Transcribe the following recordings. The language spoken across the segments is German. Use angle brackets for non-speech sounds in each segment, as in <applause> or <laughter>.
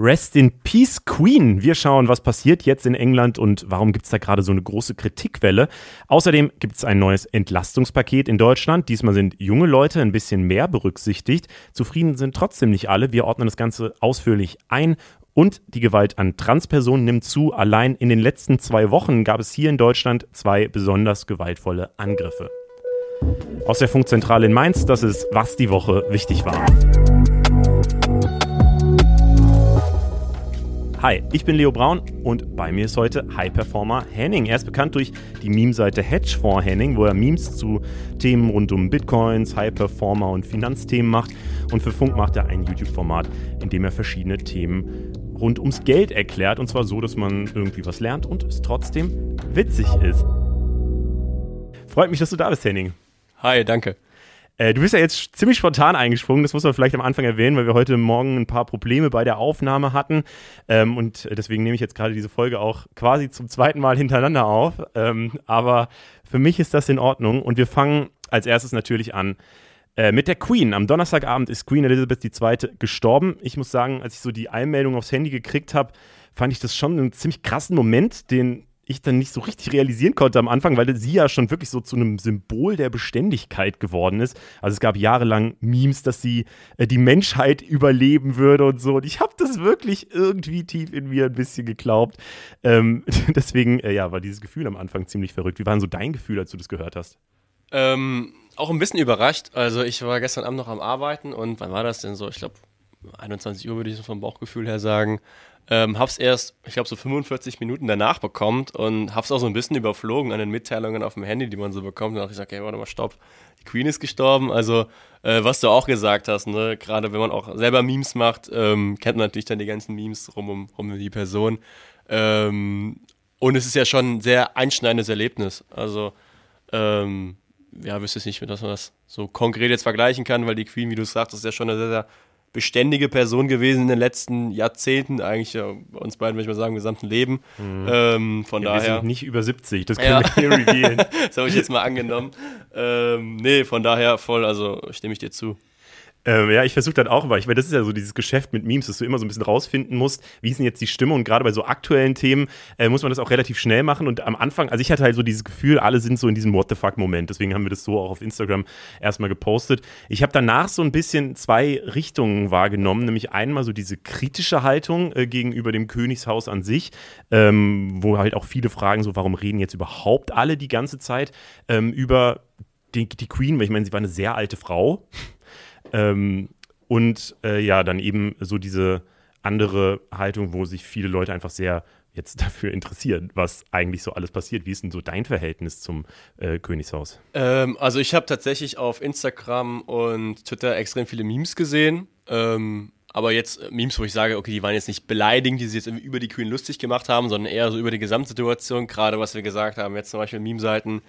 Rest in Peace Queen. Wir schauen, was passiert jetzt in England und warum gibt es da gerade so eine große Kritikwelle. Außerdem gibt es ein neues Entlastungspaket in Deutschland. Diesmal sind junge Leute ein bisschen mehr berücksichtigt. Zufrieden sind trotzdem nicht alle. Wir ordnen das Ganze ausführlich ein. Und die Gewalt an Transpersonen nimmt zu. Allein in den letzten zwei Wochen gab es hier in Deutschland zwei besonders gewaltvolle Angriffe. Aus der Funkzentrale in Mainz, das ist, was die Woche wichtig war. Hi, ich bin Leo Braun und bei mir ist heute High Performer Henning. Er ist bekannt durch die Meme-Seite Hedgefonds Henning, wo er Memes zu Themen rund um Bitcoins, High Performer und Finanzthemen macht. Und für Funk macht er ein YouTube-Format, in dem er verschiedene Themen rund ums Geld erklärt. Und zwar so, dass man irgendwie was lernt und es trotzdem witzig ist. Freut mich, dass du da bist, Henning. Hi, danke. Äh, du bist ja jetzt ziemlich spontan eingesprungen, das muss man vielleicht am Anfang erwähnen, weil wir heute Morgen ein paar Probleme bei der Aufnahme hatten. Ähm, und deswegen nehme ich jetzt gerade diese Folge auch quasi zum zweiten Mal hintereinander auf. Ähm, aber für mich ist das in Ordnung. Und wir fangen als erstes natürlich an äh, mit der Queen. Am Donnerstagabend ist Queen Elizabeth II. gestorben. Ich muss sagen, als ich so die Einmeldung aufs Handy gekriegt habe, fand ich das schon einen ziemlich krassen Moment, den ich dann nicht so richtig realisieren konnte am Anfang, weil sie ja schon wirklich so zu einem Symbol der Beständigkeit geworden ist. Also es gab jahrelang Memes, dass sie äh, die Menschheit <laughs> überleben würde und so. Und ich habe das wirklich irgendwie tief in mir ein bisschen geglaubt. Ähm, <laughs> deswegen, äh, ja, war dieses Gefühl am Anfang ziemlich verrückt. Wie war denn so dein Gefühl, als du das gehört hast? Ähm, auch ein bisschen überrascht. Also ich war gestern Abend noch am Arbeiten und wann war das denn so? Ich glaube 21 Uhr würde ich so vom Bauchgefühl her sagen. Ähm, hab's erst, ich glaube, so 45 Minuten danach bekommen und hab's auch so ein bisschen überflogen an den Mitteilungen auf dem Handy, die man so bekommt. Und dachte ich, hey, warte mal, stopp, die Queen ist gestorben. Also, äh, was du auch gesagt hast, ne? gerade wenn man auch selber Memes macht, ähm, kennt man natürlich dann die ganzen Memes rum um, um die Person. Ähm, und es ist ja schon ein sehr einschneidendes Erlebnis. Also, ähm, ja, wüsste ich nicht, dass man das so konkret jetzt vergleichen kann, weil die Queen, wie du sagst, ist ja schon eine sehr, sehr beständige Person gewesen in den letzten Jahrzehnten, eigentlich ja, uns beiden, würde ich mal sagen, im gesamten Leben. Mhm. Ähm, von ja, daher. Wir sind nicht über 70, das können ja. wir hier <laughs> revealen. das habe ich jetzt mal angenommen. ähm, nee, von daher voll, also stimme ich dir zu. Ähm, ja, ich versuche dann auch meine, das ist ja so dieses Geschäft mit Memes, dass du immer so ein bisschen rausfinden musst, wie ist denn jetzt die Stimme und gerade bei so aktuellen Themen äh, muss man das auch relativ schnell machen. Und am Anfang, also ich hatte halt so dieses Gefühl, alle sind so in diesem What the fuck Moment, deswegen haben wir das so auch auf Instagram erstmal gepostet. Ich habe danach so ein bisschen zwei Richtungen wahrgenommen, nämlich einmal so diese kritische Haltung äh, gegenüber dem Königshaus an sich, ähm, wo halt auch viele fragen so, warum reden jetzt überhaupt alle die ganze Zeit ähm, über die, die Queen, weil ich meine, sie war eine sehr alte Frau. Ähm, und äh, ja, dann eben so diese andere Haltung, wo sich viele Leute einfach sehr jetzt <laughs> dafür interessieren, was eigentlich so alles passiert. Wie ist denn so dein Verhältnis zum äh, Königshaus? Ähm, also ich habe tatsächlich auf Instagram und Twitter extrem viele Memes gesehen. Ähm, aber jetzt äh, Memes, wo ich sage, okay, die waren jetzt nicht beleidigend, die sie jetzt über die Queen lustig gemacht haben, sondern eher so über die Gesamtsituation, gerade was wir gesagt haben. Jetzt zum Beispiel Meme-Seiten,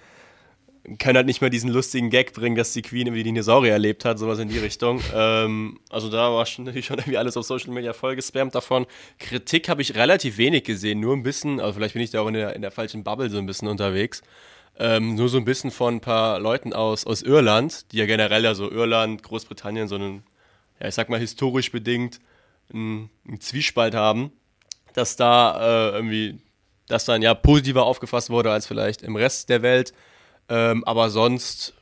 können halt nicht mehr diesen lustigen Gag bringen, dass die Queen irgendwie Dinosaurier erlebt hat, sowas in die Richtung. <laughs> ähm, also da war schon, <laughs> natürlich schon irgendwie alles auf Social Media voll gespammt davon. Kritik habe ich relativ wenig gesehen, nur ein bisschen, also vielleicht bin ich da auch in der, in der falschen Bubble so ein bisschen unterwegs. Ähm, nur so ein bisschen von ein paar Leuten aus, aus Irland, die ja generell, also Irland, Großbritannien, so einen, ja, ich sag mal, historisch bedingt einen, einen Zwiespalt haben, dass da äh, irgendwie, das dann ja positiver aufgefasst wurde als vielleicht im Rest der Welt. Ähm, aber sonst,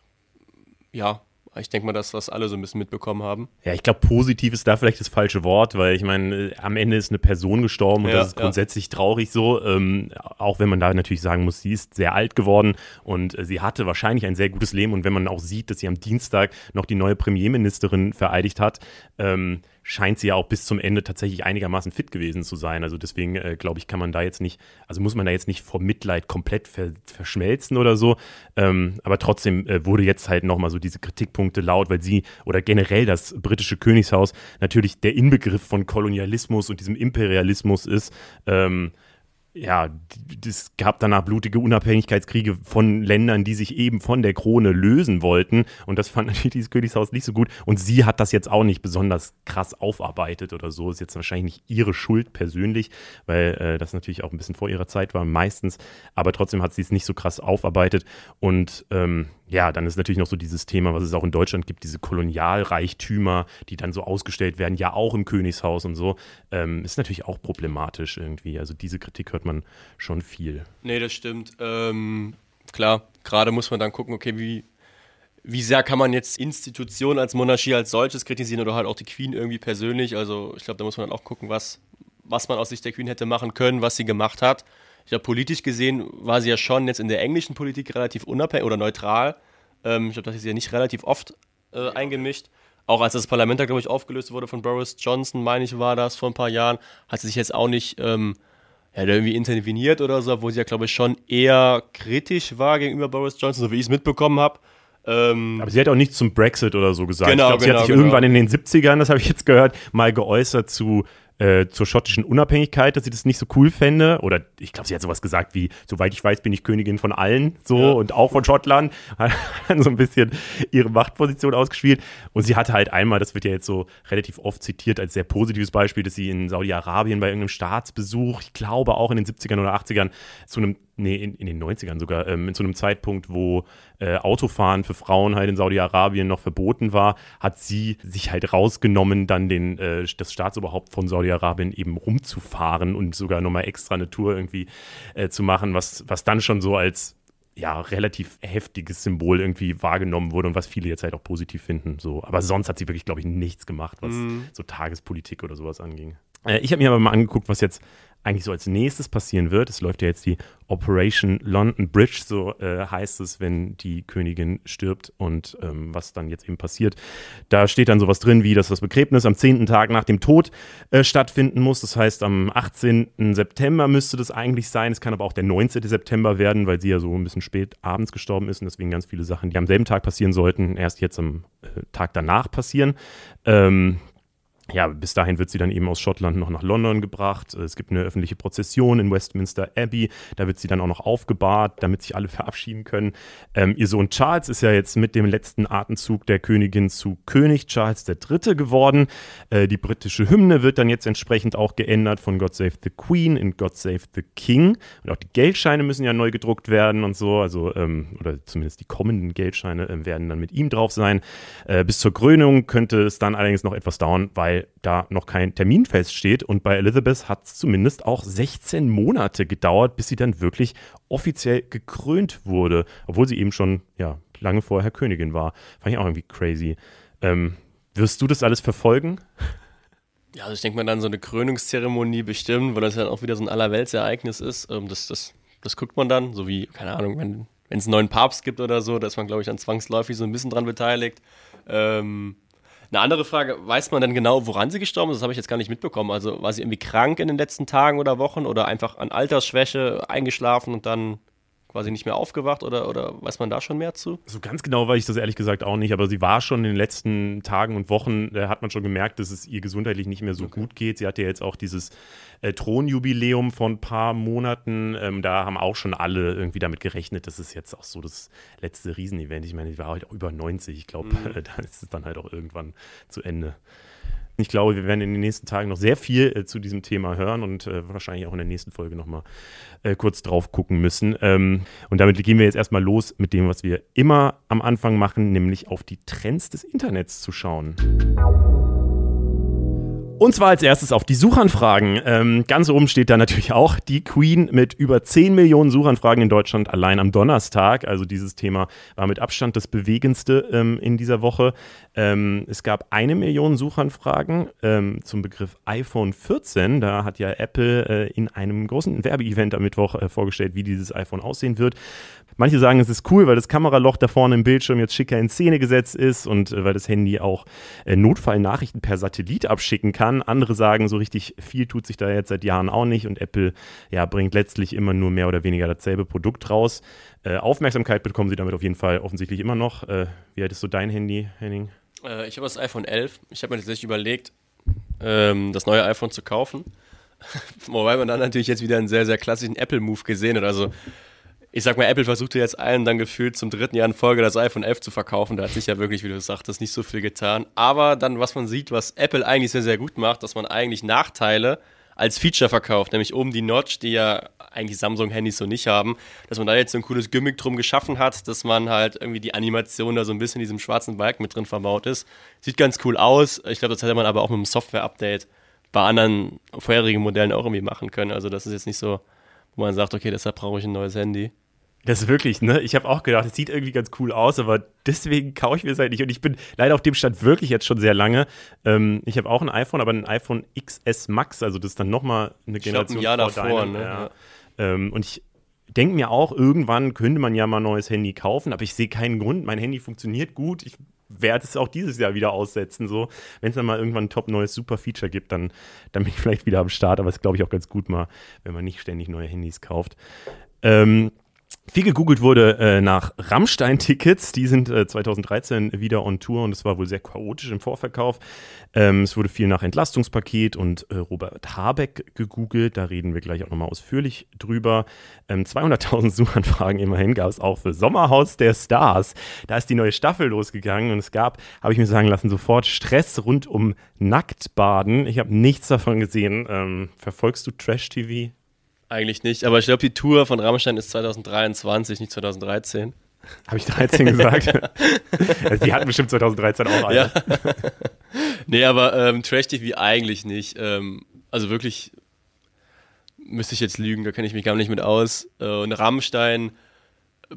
ja, ich denke mal, dass das alle so ein bisschen mitbekommen haben. Ja, ich glaube, positiv ist da vielleicht das falsche Wort, weil ich meine, am Ende ist eine Person gestorben und ja, das ist grundsätzlich ja. traurig so. Ähm, auch wenn man da natürlich sagen muss, sie ist sehr alt geworden und äh, sie hatte wahrscheinlich ein sehr gutes Leben. Und wenn man auch sieht, dass sie am Dienstag noch die neue Premierministerin vereidigt hat, ähm, scheint sie ja auch bis zum Ende tatsächlich einigermaßen fit gewesen zu sein. Also deswegen äh, glaube ich, kann man da jetzt nicht, also muss man da jetzt nicht vor Mitleid komplett ver verschmelzen oder so. Ähm, aber trotzdem äh, wurde jetzt halt nochmal so diese Kritikpunkte laut, weil sie oder generell das britische Königshaus natürlich der Inbegriff von Kolonialismus und diesem Imperialismus ist. Ähm, ja, es gab danach blutige Unabhängigkeitskriege von Ländern, die sich eben von der Krone lösen wollten. Und das fand <laughs> natürlich dieses Königshaus nicht so gut. Und sie hat das jetzt auch nicht besonders krass aufarbeitet oder so. Ist jetzt wahrscheinlich nicht ihre Schuld persönlich, weil äh, das natürlich auch ein bisschen vor ihrer Zeit war, meistens. Aber trotzdem hat sie es nicht so krass aufarbeitet. Und ähm, ja, dann ist natürlich noch so dieses Thema, was es auch in Deutschland gibt, diese Kolonialreichtümer, die dann so ausgestellt werden, ja auch im Königshaus und so, ähm, ist natürlich auch problematisch irgendwie. Also diese Kritik hört man schon viel. Nee, das stimmt. Ähm, klar, gerade muss man dann gucken, okay, wie, wie sehr kann man jetzt Institutionen als Monarchie als solches kritisieren oder halt auch die Queen irgendwie persönlich. Also ich glaube, da muss man dann auch gucken, was, was man aus Sicht der Queen hätte machen können, was sie gemacht hat. Ich glaube, politisch gesehen war sie ja schon jetzt in der englischen Politik relativ unabhängig oder neutral. Ähm, ich glaube, das ist ja nicht relativ oft äh, eingemischt. Auch als das Parlament da, glaube ich, aufgelöst wurde von Boris Johnson, meine ich, war das vor ein paar Jahren, hat sie sich jetzt auch nicht ähm, ja, irgendwie interveniert oder so, wo sie ja, glaube ich, schon eher kritisch war gegenüber Boris Johnson, so wie ich es mitbekommen habe. Ähm, Aber sie hat auch nichts zum Brexit oder so gesagt. Genau, ich glaube, sie genau, hat sich genau. irgendwann in den 70ern, das habe ich jetzt gehört, mal geäußert zu äh, zur schottischen Unabhängigkeit, dass sie das nicht so cool fände. Oder ich glaube, sie hat sowas gesagt wie, soweit ich weiß, bin ich Königin von allen, so ja. und auch von Schottland. <laughs> Hat so ein bisschen ihre Machtposition ausgespielt. Und sie hatte halt einmal, das wird ja jetzt so relativ oft zitiert als sehr positives Beispiel, dass sie in Saudi-Arabien bei irgendeinem Staatsbesuch, ich glaube auch in den 70ern oder 80ern, zu einem nee, in, in, den 90ern sogar, ähm, zu einem Zeitpunkt, wo äh, Autofahren für Frauen halt in Saudi-Arabien noch verboten war, hat sie sich halt rausgenommen, dann den, äh, das Staatsoberhaupt von Saudi-Arabien eben rumzufahren und sogar nochmal extra eine Tour irgendwie äh, zu machen, was, was dann schon so als ja, relativ heftiges Symbol irgendwie wahrgenommen wurde und was viele jetzt halt auch positiv finden. So. Aber sonst hat sie wirklich, glaube ich, nichts gemacht, was mm. so Tagespolitik oder sowas anging. Äh, ich habe mir aber mal angeguckt, was jetzt eigentlich so als nächstes passieren wird. Es läuft ja jetzt die Operation London Bridge, so äh, heißt es, wenn die Königin stirbt und ähm, was dann jetzt eben passiert. Da steht dann sowas drin, wie dass das Begräbnis am zehnten Tag nach dem Tod äh, stattfinden muss. Das heißt, am 18. September müsste das eigentlich sein. Es kann aber auch der 19. September werden, weil sie ja so ein bisschen spät abends gestorben ist und deswegen ganz viele Sachen, die am selben Tag passieren sollten, erst jetzt am äh, Tag danach passieren. Ähm, ja, bis dahin wird sie dann eben aus Schottland noch nach London gebracht. Es gibt eine öffentliche Prozession in Westminster Abbey. Da wird sie dann auch noch aufgebahrt, damit sich alle <laughs> verabschieden können. Ähm, ihr Sohn Charles ist ja jetzt mit dem letzten Atemzug der Königin zu König Charles III. geworden. Äh, die britische Hymne wird dann jetzt entsprechend auch geändert von God Save the Queen in God Save the King. Und auch die Geldscheine müssen ja neu gedruckt werden und so. Also, ähm, oder zumindest die kommenden Geldscheine äh, werden dann mit ihm drauf sein. Äh, bis zur Krönung könnte es dann allerdings noch etwas dauern, weil da noch kein Termin feststeht. Und bei Elizabeth hat es zumindest auch 16 Monate gedauert, bis sie dann wirklich offiziell gekrönt wurde, obwohl sie eben schon ja, lange vorher Königin war. Fand ich auch irgendwie crazy. Ähm, wirst du das alles verfolgen? Ja, also ich denke mal dann so eine Krönungszeremonie bestimmt, weil das ja auch wieder so ein Allerweltsereignis ist. Ähm, das, das, das guckt man dann, so wie, keine Ahnung, wenn es einen neuen Papst gibt oder so, da ist man, glaube ich, dann zwangsläufig so ein bisschen dran beteiligt. Ähm, eine andere Frage, weiß man denn genau, woran sie gestorben ist? Das habe ich jetzt gar nicht mitbekommen. Also war sie irgendwie krank in den letzten Tagen oder Wochen oder einfach an Altersschwäche eingeschlafen und dann quasi nicht mehr aufgewacht oder, oder weiß man da schon mehr zu? So ganz genau weiß ich das ehrlich gesagt auch nicht, aber sie war schon in den letzten Tagen und Wochen, da hat man schon gemerkt, dass es ihr gesundheitlich nicht mehr so okay. gut geht. Sie hatte ja jetzt auch dieses äh, Thronjubiläum von ein paar Monaten. Ähm, da haben auch schon alle irgendwie damit gerechnet, das ist jetzt auch so das letzte Riesenevent. Ich meine, die war halt auch über 90. Ich glaube, mhm. <laughs> da ist es dann halt auch irgendwann zu Ende. Ich glaube, wir werden in den nächsten Tagen noch sehr viel äh, zu diesem Thema hören und äh, wahrscheinlich auch in der nächsten Folge nochmal äh, kurz drauf gucken müssen. Ähm, und damit gehen wir jetzt erstmal los mit dem, was wir immer am Anfang machen, nämlich auf die Trends des Internets zu schauen. Und zwar als erstes auf die Suchanfragen. Ähm, ganz oben steht da natürlich auch die Queen mit über 10 Millionen Suchanfragen in Deutschland allein am Donnerstag. Also dieses Thema war mit Abstand das bewegendste ähm, in dieser Woche. Ähm, es gab eine Million Suchanfragen ähm, zum Begriff iPhone 14. Da hat ja Apple äh, in einem großen Werbeevent am Mittwoch äh, vorgestellt, wie dieses iPhone aussehen wird. Manche sagen, es ist cool, weil das Kameraloch da vorne im Bildschirm jetzt schicker in Szene gesetzt ist und äh, weil das Handy auch äh, Notfallnachrichten per Satellit abschicken kann. Andere sagen, so richtig viel tut sich da jetzt seit Jahren auch nicht und Apple ja, bringt letztlich immer nur mehr oder weniger dasselbe Produkt raus. Äh, Aufmerksamkeit bekommen sie damit auf jeden Fall offensichtlich immer noch. Äh, wie alt ist so dein Handy, Henning? Äh, ich habe das iPhone 11. Ich habe mir tatsächlich überlegt, ähm, das neue iPhone zu kaufen. <laughs> Wobei man dann natürlich jetzt wieder einen sehr, sehr klassischen Apple-Move gesehen hat. Also ich sag mal, Apple versuchte jetzt allen dann gefühlt zum dritten Jahr in Folge das iPhone 11 zu verkaufen. Da hat sich ja wirklich, wie du sagtest, nicht so viel getan. Aber dann, was man sieht, was Apple eigentlich sehr, sehr gut macht, dass man eigentlich Nachteile als Feature verkauft, nämlich oben die Notch, die ja eigentlich Samsung-Handys so nicht haben, dass man da jetzt so ein cooles Gimmick drum geschaffen hat, dass man halt irgendwie die Animation da so ein bisschen in diesem schwarzen Balken mit drin verbaut ist. Sieht ganz cool aus. Ich glaube, das hätte man aber auch mit einem Software-Update bei anderen vorherigen Modellen auch irgendwie machen können. Also das ist jetzt nicht so, wo man sagt, okay, deshalb brauche ich ein neues Handy. Das ist wirklich, ne? Ich habe auch gedacht, es sieht irgendwie ganz cool aus, aber deswegen kaufe ich mir es halt nicht. Und ich bin leider auf dem Stand wirklich jetzt schon sehr lange. Ähm, ich habe auch ein iPhone, aber ein iPhone XS Max, also das ist dann nochmal eine Generation ich glaub, ein Jahr davor. Deinem, ne? ja. ähm, und ich denke mir auch, irgendwann könnte man ja mal ein neues Handy kaufen, aber ich sehe keinen Grund. Mein Handy funktioniert gut. Ich werde es auch dieses Jahr wieder aussetzen. So. Wenn es dann mal irgendwann ein top neues Super-Feature gibt, dann, dann bin ich <laughs> vielleicht wieder am Start. Aber es glaube ich auch ganz gut mal, wenn man nicht ständig neue Handys kauft. Ähm, viel gegoogelt wurde äh, nach Rammstein-Tickets. Die sind äh, 2013 wieder on Tour und es war wohl sehr chaotisch im Vorverkauf. Ähm, es wurde viel nach Entlastungspaket und äh, Robert Habeck gegoogelt. Da reden wir gleich auch nochmal ausführlich drüber. Ähm, 200.000 <laughs> Suchanfragen immerhin gab es auch für Sommerhaus der Stars. Da ist die neue Staffel losgegangen und es gab, habe ich mir sagen lassen, sofort Stress rund um Nacktbaden. Ich habe nichts davon gesehen. Ähm, verfolgst du Trash-TV? Eigentlich nicht, aber ich glaube, die Tour von Rammstein ist 2023, nicht 2013. Habe ich 13 gesagt? <laughs> also die hatten bestimmt 2013 auch eine. Ja. <laughs> nee, aber ähm, Trash TV eigentlich nicht. Ähm, also wirklich müsste ich jetzt lügen, da kenne ich mich gar nicht mit aus. Äh, und Rammstein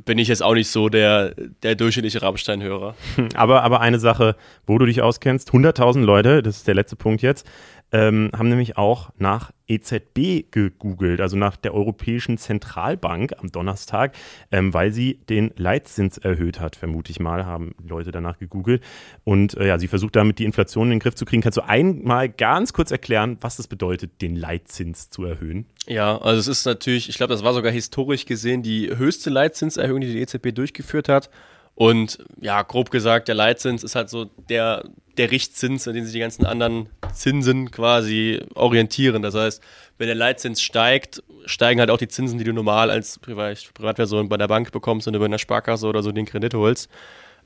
bin ich jetzt auch nicht so der, der durchschnittliche Rammstein-Hörer. Aber, aber eine Sache, wo du dich auskennst, 100.000 Leute, das ist der letzte Punkt jetzt, ähm, haben nämlich auch nach EZB gegoogelt, also nach der Europäischen Zentralbank am Donnerstag, ähm, weil sie den Leitzins erhöht hat, vermute ich mal, haben Leute danach gegoogelt. Und äh, ja, sie versucht damit die Inflation in den Griff zu kriegen. Kannst du einmal ganz kurz erklären, was das bedeutet, den Leitzins zu erhöhen? Ja, also es ist natürlich, ich glaube, das war sogar historisch gesehen die höchste Leitzinserhöhung, die die EZB durchgeführt hat. Und ja, grob gesagt, der Leitzins ist halt so der, der Richtzins, an den sich die ganzen anderen Zinsen quasi orientieren. Das heißt, wenn der Leitzins steigt, steigen halt auch die Zinsen, die du normal als Privat Privatperson bei der Bank bekommst und über eine Sparkasse oder so den Kredit holst.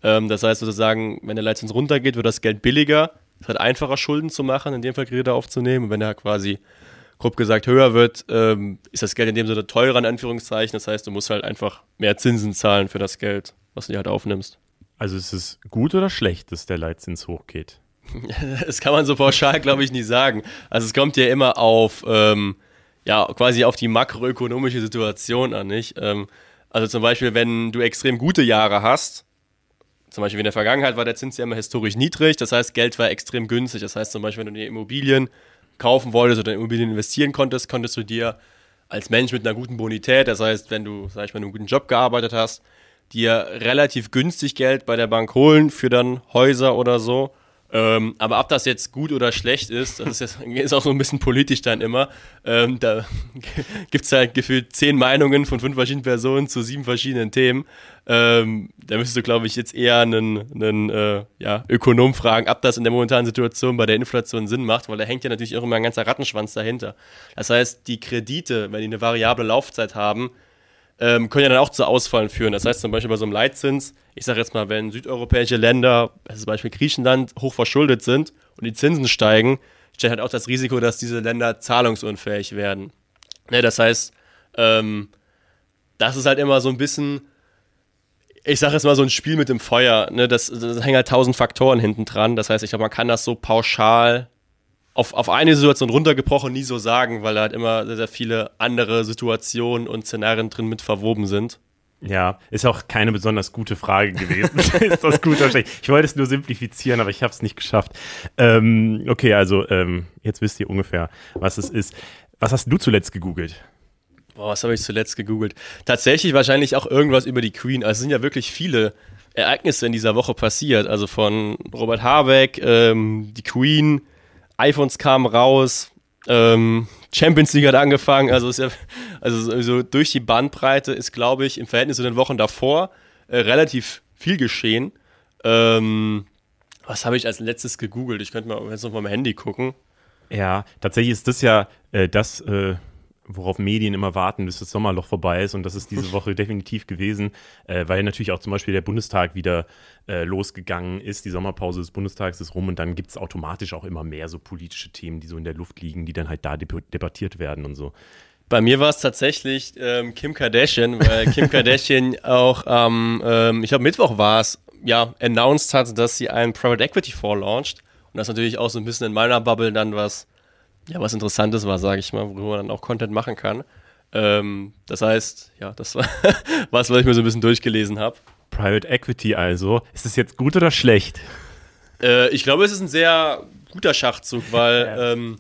Ähm, das heißt sozusagen, wenn der Leitzins runtergeht, wird das Geld billiger. Es ist halt einfacher, Schulden zu machen, in dem Fall Kredite aufzunehmen. Und wenn er quasi grob gesagt höher wird, ähm, ist das Geld in dem Sinne teurer, in Anführungszeichen. Das heißt, du musst halt einfach mehr Zinsen zahlen für das Geld was du dir halt aufnimmst. Also ist es gut oder schlecht, dass der Leitzins hochgeht? <laughs> das kann man so pauschal, glaube ich, nicht sagen. Also es kommt ja immer auf, ähm, ja, quasi auf die makroökonomische Situation an, nicht? Ähm, also zum Beispiel, wenn du extrem gute Jahre hast, zum Beispiel in der Vergangenheit war der Zins ja immer historisch niedrig, das heißt, Geld war extrem günstig. Das heißt zum Beispiel, wenn du dir Immobilien kaufen wolltest oder in Immobilien investieren konntest, konntest du dir als Mensch mit einer guten Bonität, das heißt, wenn du, sag ich mal, einen guten Job gearbeitet hast, dir relativ günstig Geld bei der Bank holen für dann Häuser oder so. Ähm, aber ob das jetzt gut oder schlecht ist, das ist, jetzt, <laughs> ist auch so ein bisschen politisch dann immer. Ähm, da <laughs> gibt es halt gefühlt zehn Meinungen von fünf verschiedenen Personen zu sieben verschiedenen Themen. Ähm, da müsstest du, glaube ich, jetzt eher einen, einen äh, ja, Ökonom fragen, ob das in der momentanen Situation bei der Inflation Sinn macht, weil da hängt ja natürlich auch immer ein ganzer Rattenschwanz dahinter. Das heißt, die Kredite, wenn die eine variable Laufzeit haben, ähm, können ja dann auch zu Ausfallen führen. Das heißt zum Beispiel bei so einem Leitzins, ich sage jetzt mal, wenn südeuropäische Länder, also zum Beispiel Griechenland, hoch verschuldet sind und die Zinsen steigen, steht halt auch das Risiko, dass diese Länder zahlungsunfähig werden. Ne, das heißt, ähm, das ist halt immer so ein bisschen, ich sage jetzt mal so ein Spiel mit dem Feuer. Ne? Das, das hängen halt tausend Faktoren hinten dran. Das heißt, ich glaube, man kann das so pauschal auf, auf eine Situation runtergebrochen nie so sagen, weil da halt immer sehr, sehr viele andere Situationen und Szenarien drin mit verwoben sind. Ja, ist auch keine besonders gute Frage gewesen. <laughs> ist das gut oder schlecht? Ich wollte es nur simplifizieren, aber ich habe es nicht geschafft. Ähm, okay, also ähm, jetzt wisst ihr ungefähr, was es ist. Was hast du zuletzt gegoogelt? Boah, was habe ich zuletzt gegoogelt? Tatsächlich wahrscheinlich auch irgendwas über die Queen. Also es sind ja wirklich viele Ereignisse in dieser Woche passiert. Also von Robert Habeck, ähm, die Queen, iPhones kamen raus, ähm, Champions League hat angefangen, also, ist ja, also so durch die Bandbreite ist, glaube ich, im Verhältnis zu den Wochen davor äh, relativ viel geschehen. Ähm, was habe ich als letztes gegoogelt? Ich könnte mal jetzt noch mal mein Handy gucken. Ja, tatsächlich ist das ja äh, das, äh, worauf Medien immer warten, bis das Sommerloch vorbei ist. Und das ist diese <laughs> Woche definitiv gewesen, äh, weil natürlich auch zum Beispiel der Bundestag wieder äh, losgegangen ist. Die Sommerpause des Bundestags ist rum und dann gibt es automatisch auch immer mehr so politische Themen, die so in der Luft liegen, die dann halt da debattiert werden und so. Bei mir war es tatsächlich ähm, Kim Kardashian, weil Kim <laughs> Kardashian auch am, ähm, ich glaube Mittwoch war es, ja, announced hat, dass sie einen Private Equity Fonds launcht. Und das natürlich auch so ein bisschen in meiner Bubble dann was, ja, was Interessantes war, sage ich mal, worüber man dann auch Content machen kann. Ähm, das heißt, ja, das war <laughs> was, was ich mir so ein bisschen durchgelesen habe. Private Equity also. Ist es jetzt gut oder schlecht? Äh, ich glaube, es ist ein sehr guter Schachzug, weil <laughs> ähm,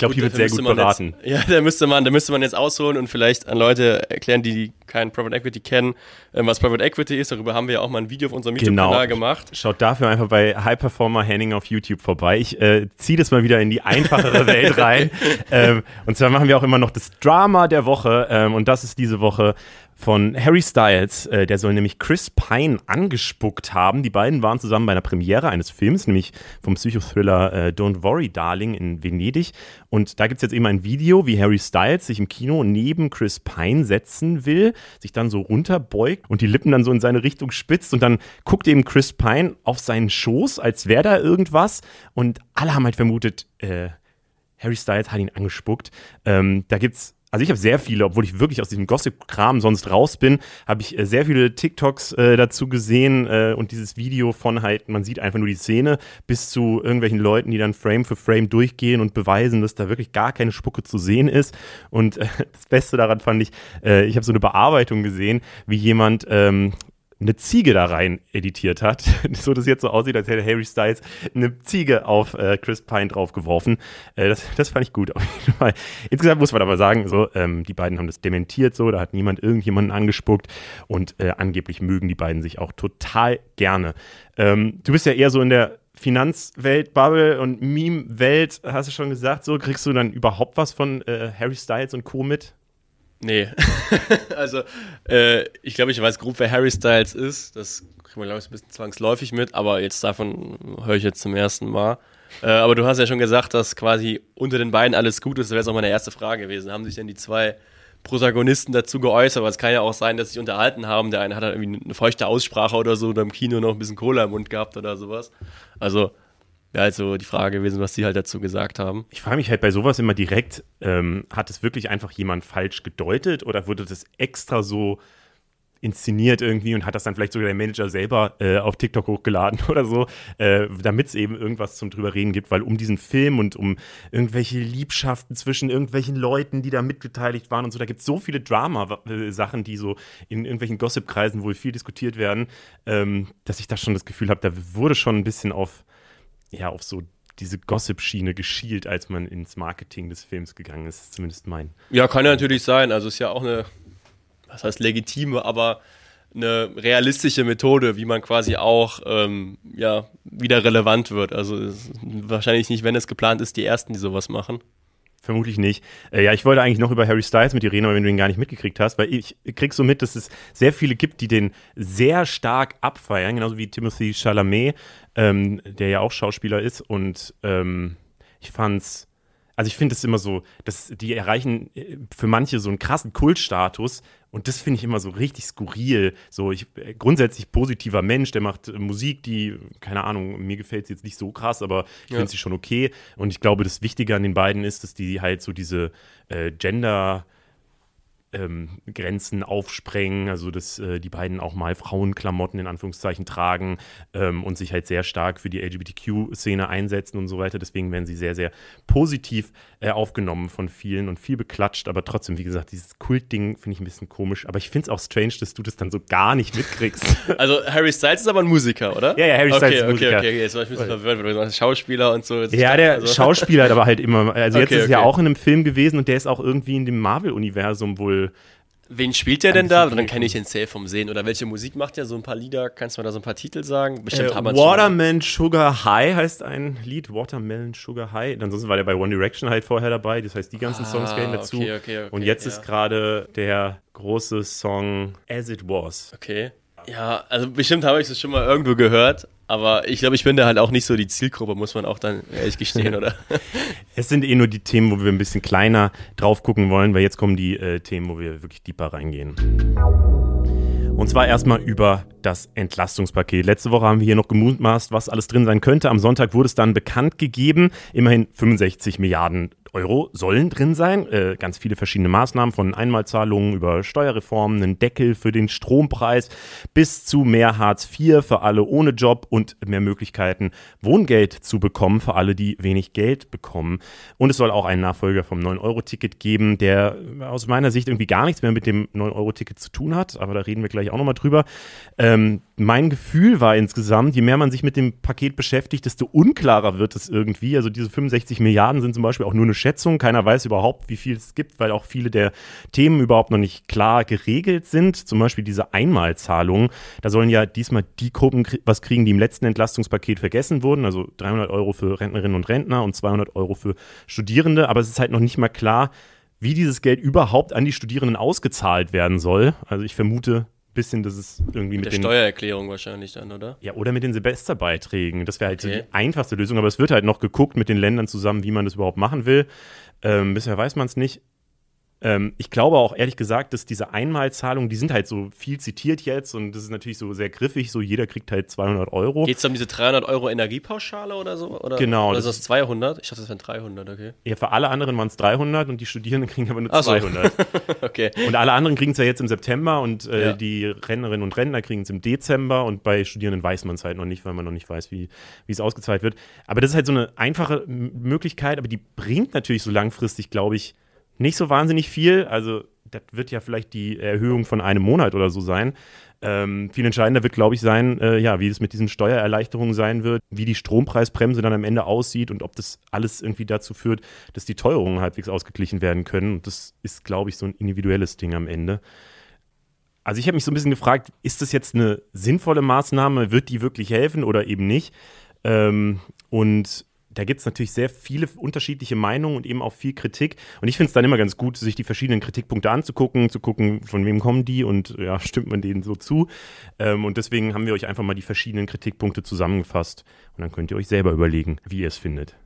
glaube, die wird sehr gut beraten. Jetzt, <laughs> ja, da müsste, man, da müsste man jetzt ausholen und vielleicht an Leute erklären, die kein Private Equity kennen, ähm, was Private Equity ist. Darüber haben wir ja auch mal ein Video auf unserem YouTube-Kanal genau. gemacht. Schaut dafür einfach bei High Performer Henning auf YouTube vorbei. Ich äh, ziehe das mal wieder in die einfachere Welt <laughs> rein. Ähm, und zwar machen wir auch immer noch das Drama der Woche. Ähm, und das ist diese Woche von Harry Styles. Äh, der soll nämlich Chris Pine angespuckt haben. Die beiden waren zusammen bei einer Premiere eines Films, nämlich vom Psychothriller äh, Don't Worry Darling in Venedig. Und da gibt es jetzt eben ein Video, wie Harry Styles sich im Kino neben Chris Pine setzen will, sich dann so runterbeugt und die Lippen dann so in seine Richtung spitzt und dann guckt eben Chris Pine auf seinen Schoß, als wäre da irgendwas. Und alle haben halt vermutet, äh, Harry Styles hat ihn angespuckt. Ähm, da es also ich habe sehr viele, obwohl ich wirklich aus diesem Gossip-Kram sonst raus bin, habe ich äh, sehr viele TikToks äh, dazu gesehen äh, und dieses Video von halt, man sieht einfach nur die Szene, bis zu irgendwelchen Leuten, die dann Frame für Frame durchgehen und beweisen, dass da wirklich gar keine Spucke zu sehen ist. Und äh, <laughs> das Beste daran fand ich, äh, ich habe so eine Bearbeitung gesehen, wie jemand ähm, eine Ziege da rein editiert hat, <laughs> so dass es jetzt so aussieht, als hätte Harry Styles eine Ziege auf äh, Chris Pine draufgeworfen. Äh, das, das fand ich gut auf jeden Fall. Insgesamt muss man aber sagen, so, ähm, die beiden haben das dementiert so, da hat niemand irgendjemanden angespuckt und äh, angeblich mögen die beiden sich auch total gerne. Ähm, du bist ja eher so in der Finanzwelt, Bubble und Meme-Welt, hast du schon gesagt, so kriegst du dann überhaupt was von äh, Harry Styles und Co. mit? Nee. <laughs> also, äh, ich glaube, ich weiß grob, wer Harry Styles ist. Das kriegen wir, glaube ich, ein bisschen zwangsläufig mit, aber jetzt davon höre ich jetzt zum ersten Mal. Äh, aber du hast ja schon gesagt, dass quasi unter den beiden alles gut ist. Das wäre jetzt auch meine erste Frage gewesen. Haben sich denn die zwei Protagonisten dazu geäußert? Weil es kann ja auch sein, dass sie sich unterhalten haben. Der eine hat halt irgendwie eine feuchte Aussprache oder so oder im Kino noch ein bisschen Cola im Mund gehabt oder sowas. Also, wäre halt so die Frage gewesen, was sie halt dazu gesagt haben. Ich frage mich halt bei sowas immer direkt, ähm, hat es wirklich einfach jemand falsch gedeutet oder wurde das extra so inszeniert irgendwie und hat das dann vielleicht sogar der Manager selber äh, auf TikTok hochgeladen <laughs> oder so, äh, damit es eben irgendwas zum drüber reden gibt, weil um diesen Film und um irgendwelche Liebschaften zwischen irgendwelchen Leuten, die da mitbeteiligt waren und so, da gibt es so viele Drama-Sachen, die so in irgendwelchen Gossip-Kreisen wohl viel diskutiert werden, ähm, dass ich da schon das Gefühl habe, da wurde schon ein bisschen auf ja auf so diese Gossip-Schiene geschielt, als man ins Marketing des Films gegangen ist, zumindest mein. Ja, kann ja natürlich sein. Also ist ja auch eine, was heißt legitime, aber eine realistische Methode, wie man quasi auch ähm, ja, wieder relevant wird. Also wahrscheinlich nicht, wenn es geplant ist, die ersten, die sowas machen. Vermutlich nicht. Äh, ja, ich wollte eigentlich noch über Harry Styles mit dir reden, aber wenn du ihn gar nicht mitgekriegt hast, weil ich krieg so mit, dass es sehr viele gibt, die den sehr stark abfeiern, genauso wie Timothy Chalamet, ähm, der ja auch Schauspieler ist. Und ähm, ich fand's also ich finde es immer so, dass die erreichen äh, für manche so einen krassen Kultstatus und das finde ich immer so richtig skurril. So, ich äh, grundsätzlich positiver Mensch, der macht äh, Musik, die, keine Ahnung, mir gefällt sie jetzt nicht so krass, aber ich ja. finde sie schon okay. Und ich glaube, das Wichtige an den beiden ist, dass die halt so diese äh, Gender- ähm, Grenzen aufsprengen, also dass äh, die beiden auch mal Frauenklamotten in Anführungszeichen tragen ähm, und sich halt sehr stark für die LGBTQ-Szene einsetzen und so weiter. Deswegen werden sie sehr, sehr positiv äh, aufgenommen von vielen und viel beklatscht, aber trotzdem, wie gesagt, dieses Kultding finde ich ein bisschen komisch, aber ich finde es auch strange, dass du das dann so gar nicht mitkriegst. <laughs> Also Harry Styles ist aber ein Musiker, oder? Ja, ja, Harry Styles okay, ist ein Musiker. Okay, okay, okay, jetzt war ich ein bisschen verwirrt, weil du Schauspieler und so. Ja, der also. Schauspieler hat aber halt immer, also jetzt okay, ist es ja auch in einem Film gewesen und der ist auch irgendwie in dem Marvel-Universum wohl Wen spielt der denn da? Dann kenne ich den safe vom Sehen. Oder welche Musik macht der? So ein paar Lieder? Kannst du mal da so ein paar Titel sagen? Bestimmt äh, haben Watermelon Sugar High heißt ein Lied. Watermelon Sugar High. Ansonsten war der bei One Direction halt vorher dabei. Das heißt, die ganzen ah, Songs gehen dazu. Okay, okay, okay, Und jetzt ja. ist gerade der große Song As It Was. Okay. Ja, also bestimmt habe ich es schon mal irgendwo gehört, aber ich glaube, ich bin da halt auch nicht so die Zielgruppe, muss man auch dann ehrlich gestehen, <laughs> oder? es sind eh nur die Themen, wo wir ein bisschen kleiner drauf gucken wollen, weil jetzt kommen die äh, Themen, wo wir wirklich deeper reingehen. Und zwar erstmal über das Entlastungspaket. Letzte Woche haben wir hier noch gemutmaßt, was alles drin sein könnte. Am Sonntag wurde es dann bekannt gegeben. Immerhin 65 Milliarden Euro sollen drin sein. Äh, ganz viele verschiedene Maßnahmen von Einmalzahlungen über Steuerreformen, einen Deckel für den Strompreis bis zu mehr Hartz IV für alle ohne Job und mehr Möglichkeiten, Wohngeld zu bekommen für alle, die wenig Geld bekommen. Und es soll auch einen Nachfolger vom 9-Euro-Ticket geben, der aus meiner Sicht irgendwie gar nichts mehr mit dem 9-Euro-Ticket zu tun hat. Aber da reden wir gleich auch nochmal drüber. Ähm, mein Gefühl war insgesamt, je mehr man sich mit dem Paket beschäftigt, desto unklarer wird es irgendwie. Also diese 65 Milliarden sind zum Beispiel auch nur eine Schätzung. Keiner weiß überhaupt, wie viel es gibt, weil auch viele der Themen überhaupt noch nicht klar geregelt sind. Zum Beispiel diese Einmalzahlungen. Da sollen ja diesmal die Gruppen was kriegen, die im letzten Entlastungspaket vergessen wurden. Also 300 Euro für Rentnerinnen und Rentner und 200 Euro für Studierende. Aber es ist halt noch nicht mal klar, wie dieses Geld überhaupt an die Studierenden ausgezahlt werden soll. Also ich vermute, bisschen, dass es irgendwie mit, mit der den, Steuererklärung wahrscheinlich dann, oder? Ja, oder mit den Silvesterbeiträgen. Das wäre halt okay. so die einfachste Lösung, aber es wird halt noch geguckt mit den Ländern zusammen, wie man das überhaupt machen will. Ähm, bisher weiß man es nicht. Ähm, ich glaube auch ehrlich gesagt, dass diese Einmalzahlungen, die sind halt so viel zitiert jetzt und das ist natürlich so sehr griffig, so jeder kriegt halt 200 Euro. Geht es um diese 300 Euro Energiepauschale oder so? Oder, genau. Oder ist das 200? Ich dachte, das wären 300, okay. Ja, für alle anderen waren es 300 und die Studierenden <laughs> kriegen aber nur Ach 200. So. <laughs> okay. Und alle anderen kriegen es ja jetzt im September und äh, ja. die Rennerinnen und Renner kriegen es im Dezember und bei Studierenden weiß man es halt noch nicht, weil man noch nicht weiß, wie es ausgezahlt wird. Aber das ist halt so eine einfache Möglichkeit, aber die bringt natürlich so langfristig, glaube ich, nicht so wahnsinnig viel. Also, das wird ja vielleicht die Erhöhung von einem Monat oder so sein. Ähm, viel entscheidender wird, glaube ich, sein, äh, ja, wie es mit diesen Steuererleichterungen sein wird, wie die Strompreisbremse dann am Ende aussieht und ob das alles irgendwie dazu führt, dass die Teuerungen halbwegs ausgeglichen werden können. Und das ist, glaube ich, so ein individuelles Ding am Ende. Also ich habe mich so ein bisschen gefragt, ist das jetzt eine sinnvolle Maßnahme? Wird die wirklich helfen oder eben nicht? Ähm, und da gibt es natürlich sehr viele unterschiedliche Meinungen und eben auch viel Kritik. Und ich finde es dann immer ganz gut, sich die verschiedenen Kritikpunkte anzugucken, zu gucken, von wem kommen die und ja, <laughs> stimmt man denen so zu. Ähm, und deswegen haben wir euch einfach mal die verschiedenen Kritikpunkte zusammengefasst. Und dann könnt ihr euch selber überlegen, wie ihr es findet.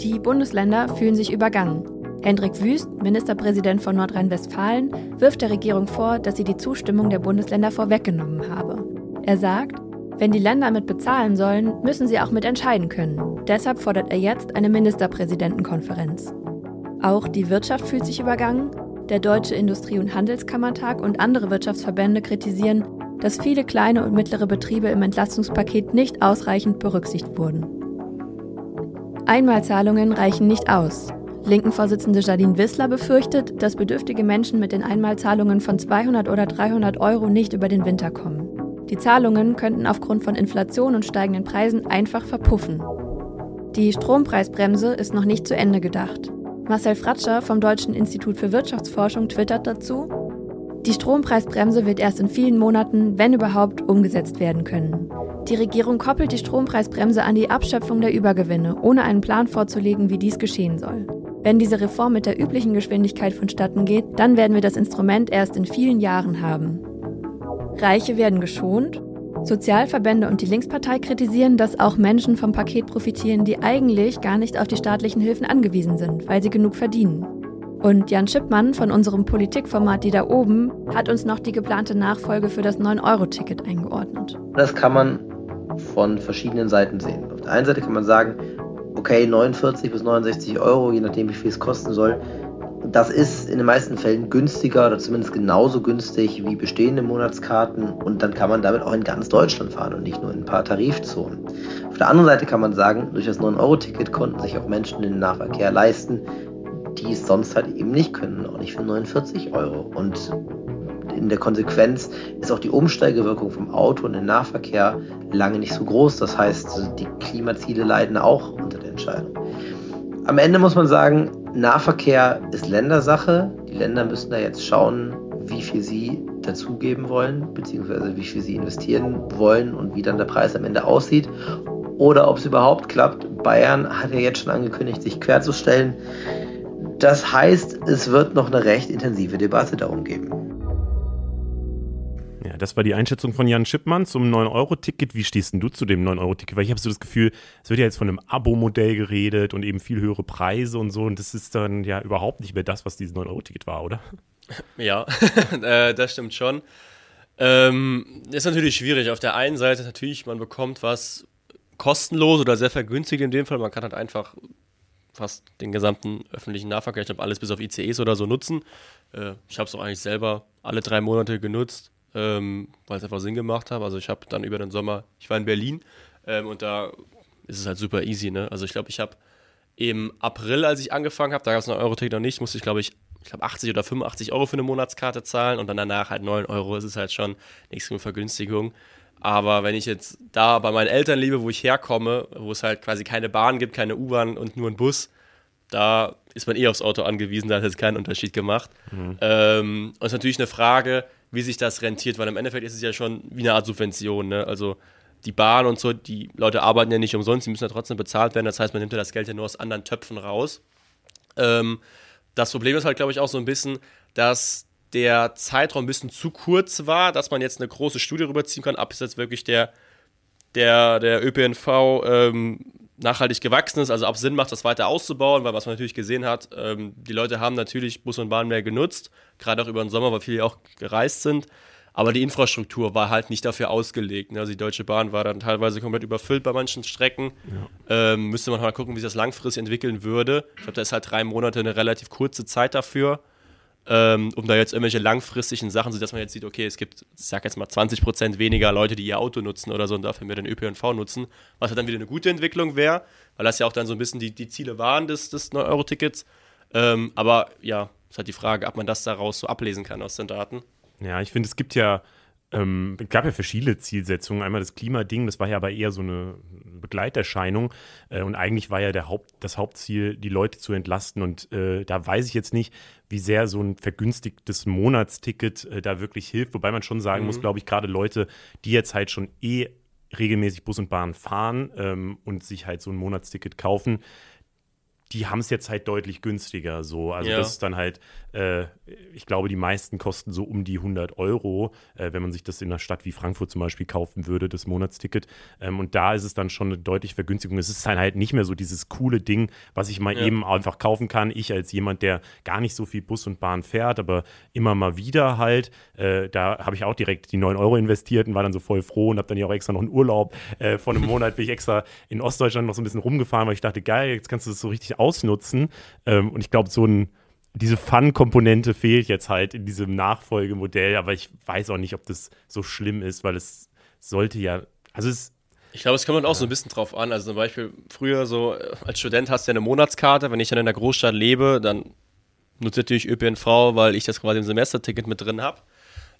Die Bundesländer fühlen sich übergangen. Hendrik Wüst, Ministerpräsident von Nordrhein-Westfalen, wirft der Regierung vor, dass sie die Zustimmung der Bundesländer vorweggenommen habe. Er sagt, wenn die Länder mit bezahlen sollen, müssen sie auch mit entscheiden können. Deshalb fordert er jetzt eine Ministerpräsidentenkonferenz. Auch die Wirtschaft fühlt sich übergangen. Der Deutsche Industrie- und Handelskammertag und andere Wirtschaftsverbände kritisieren, dass viele kleine und mittlere Betriebe im Entlastungspaket nicht ausreichend berücksichtigt wurden. Einmalzahlungen reichen nicht aus. Linken-Vorsitzende Jadine Wissler befürchtet, dass bedürftige Menschen mit den Einmalzahlungen von 200 oder 300 Euro nicht über den Winter kommen. Die Zahlungen könnten aufgrund von Inflation und steigenden Preisen einfach verpuffen. Die Strompreisbremse ist noch nicht zu Ende gedacht. Marcel Fratscher vom Deutschen Institut für Wirtschaftsforschung twittert dazu, die Strompreisbremse wird erst in vielen Monaten, wenn überhaupt, umgesetzt werden können. Die Regierung koppelt die Strompreisbremse an die Abschöpfung der Übergewinne, ohne einen Plan vorzulegen, wie dies geschehen soll. Wenn diese Reform mit der üblichen Geschwindigkeit vonstatten geht, dann werden wir das Instrument erst in vielen Jahren haben. Reiche werden geschont. Sozialverbände und die Linkspartei kritisieren, dass auch Menschen vom Paket profitieren, die eigentlich gar nicht auf die staatlichen Hilfen angewiesen sind, weil sie genug verdienen. Und Jan Schippmann von unserem Politikformat Die da oben hat uns noch die geplante Nachfolge für das 9-Euro-Ticket eingeordnet. Das kann man von verschiedenen Seiten sehen. Auf der einen Seite kann man sagen, okay, 49 bis 69 Euro, je nachdem wie viel es kosten soll, das ist in den meisten Fällen günstiger oder zumindest genauso günstig wie bestehende Monatskarten und dann kann man damit auch in ganz Deutschland fahren und nicht nur in ein paar Tarifzonen. Auf der anderen Seite kann man sagen, durch das 9-Euro-Ticket konnten sich auch Menschen den Nahverkehr leisten, die es sonst halt eben nicht können, auch nicht für 49 Euro. Und in der Konsequenz ist auch die Umsteigewirkung vom Auto in den Nahverkehr lange nicht so groß. Das heißt, die Klimaziele leiden auch unter der Entscheidung. Am Ende muss man sagen, Nahverkehr ist Ländersache. Die Länder müssen da jetzt schauen, wie viel sie dazugeben wollen, beziehungsweise wie viel sie investieren wollen und wie dann der Preis am Ende aussieht. Oder ob es überhaupt klappt. Bayern hat ja jetzt schon angekündigt, sich querzustellen. Das heißt, es wird noch eine recht intensive Debatte darum geben. Das war die Einschätzung von Jan Schippmann zum 9-Euro-Ticket. Wie stehst denn du zu dem 9-Euro-Ticket? Weil ich habe so das Gefühl, es wird ja jetzt von einem Abo-Modell geredet und eben viel höhere Preise und so. Und das ist dann ja überhaupt nicht mehr das, was dieses 9-Euro-Ticket war, oder? Ja, <laughs> äh, das stimmt schon. Ähm, ist natürlich schwierig. Auf der einen Seite natürlich, man bekommt was kostenlos oder sehr vergünstigt in dem Fall. Man kann halt einfach fast den gesamten öffentlichen Nahverkehr, ich glaube alles bis auf ICEs oder so nutzen. Äh, ich habe es auch eigentlich selber alle drei Monate genutzt, ähm, weil es einfach Sinn gemacht hat. Also ich habe dann über den Sommer, ich war in Berlin ähm, und da ist es halt super easy. Ne? Also ich glaube, ich habe im April, als ich angefangen habe, da gab es noch Euro-Ticket noch nicht, musste ich glaube ich ich glaube 80 oder 85 Euro für eine Monatskarte zahlen und dann danach halt 9 Euro. Das ist halt schon eine extreme Vergünstigung. Aber wenn ich jetzt da bei meinen Eltern lebe, wo ich herkomme, wo es halt quasi keine Bahn gibt, keine U-Bahn und nur ein Bus, da ist man eh aufs Auto angewiesen, da hat es keinen Unterschied gemacht. Mhm. Ähm, und es ist natürlich eine Frage, wie sich das rentiert, weil im Endeffekt ist es ja schon wie eine Art Subvention. Ne? Also die Bahn und so, die Leute arbeiten ja nicht umsonst, die müssen ja trotzdem bezahlt werden. Das heißt, man nimmt ja das Geld ja nur aus anderen Töpfen raus. Ähm, das Problem ist halt, glaube ich, auch so ein bisschen, dass der Zeitraum ein bisschen zu kurz war, dass man jetzt eine große Studie rüberziehen kann, ob es jetzt wirklich der, der, der ÖPNV ähm, nachhaltig gewachsen ist, also ob es Sinn macht, das weiter auszubauen, weil was man natürlich gesehen hat, ähm, die Leute haben natürlich Bus und Bahn mehr genutzt, gerade auch über den Sommer, weil viele auch gereist sind. Aber die Infrastruktur war halt nicht dafür ausgelegt. Ne? Also die Deutsche Bahn war dann teilweise komplett überfüllt bei manchen Strecken. Ja. Ähm, müsste man mal gucken, wie sich das langfristig entwickeln würde. Ich glaube, da ist halt drei Monate eine relativ kurze Zeit dafür ähm, um da jetzt irgendwelche langfristigen Sachen, sodass man jetzt sieht, okay, es gibt, ich sag jetzt mal 20 Prozent weniger Leute, die ihr Auto nutzen oder so und dafür mehr den ÖPNV nutzen, was halt dann wieder eine gute Entwicklung wäre, weil das ja auch dann so ein bisschen die, die Ziele waren des, des 9-Euro-Tickets. Ähm, aber ja, ist halt die Frage, ob man das daraus so ablesen kann aus den Daten. Ja, ich finde, es gibt ja ähm, gab ja verschiedene Zielsetzungen. Einmal das Klimading, das war ja aber eher so eine Begleiterscheinung. Äh, und eigentlich war ja der Haupt, das Hauptziel, die Leute zu entlasten. Und äh, da weiß ich jetzt nicht, wie sehr so ein vergünstigtes Monatsticket äh, da wirklich hilft. Wobei man schon sagen mhm. muss, glaube ich, gerade Leute, die jetzt halt schon eh regelmäßig Bus und Bahn fahren ähm, und sich halt so ein Monatsticket kaufen, die haben es jetzt halt deutlich günstiger. So. Also ja. das ist dann halt, äh, ich glaube, die meisten kosten so um die 100 Euro, äh, wenn man sich das in einer Stadt wie Frankfurt zum Beispiel kaufen würde, das Monatsticket. Ähm, und da ist es dann schon eine deutliche Vergünstigung. Es ist dann halt nicht mehr so dieses coole Ding, was ich mal ja. eben einfach kaufen kann. Ich als jemand, der gar nicht so viel Bus und Bahn fährt, aber immer mal wieder halt, äh, da habe ich auch direkt die 9 Euro investiert und war dann so voll froh und habe dann ja auch extra noch einen Urlaub. Äh, von einem Monat bin ich extra in Ostdeutschland noch so ein bisschen rumgefahren, weil ich dachte, geil, jetzt kannst du das so richtig ausnutzen. Ähm, und ich glaube, so ein, diese Fun-Komponente fehlt jetzt halt in diesem Nachfolgemodell, aber ich weiß auch nicht, ob das so schlimm ist, weil es sollte ja, also es ich glaube, es kommt auch so ein bisschen drauf an. Also zum Beispiel früher so, als Student hast du ja eine Monatskarte. Wenn ich dann in der Großstadt lebe, dann nutze ich natürlich ÖPNV, weil ich das quasi im Semesterticket mit drin habe.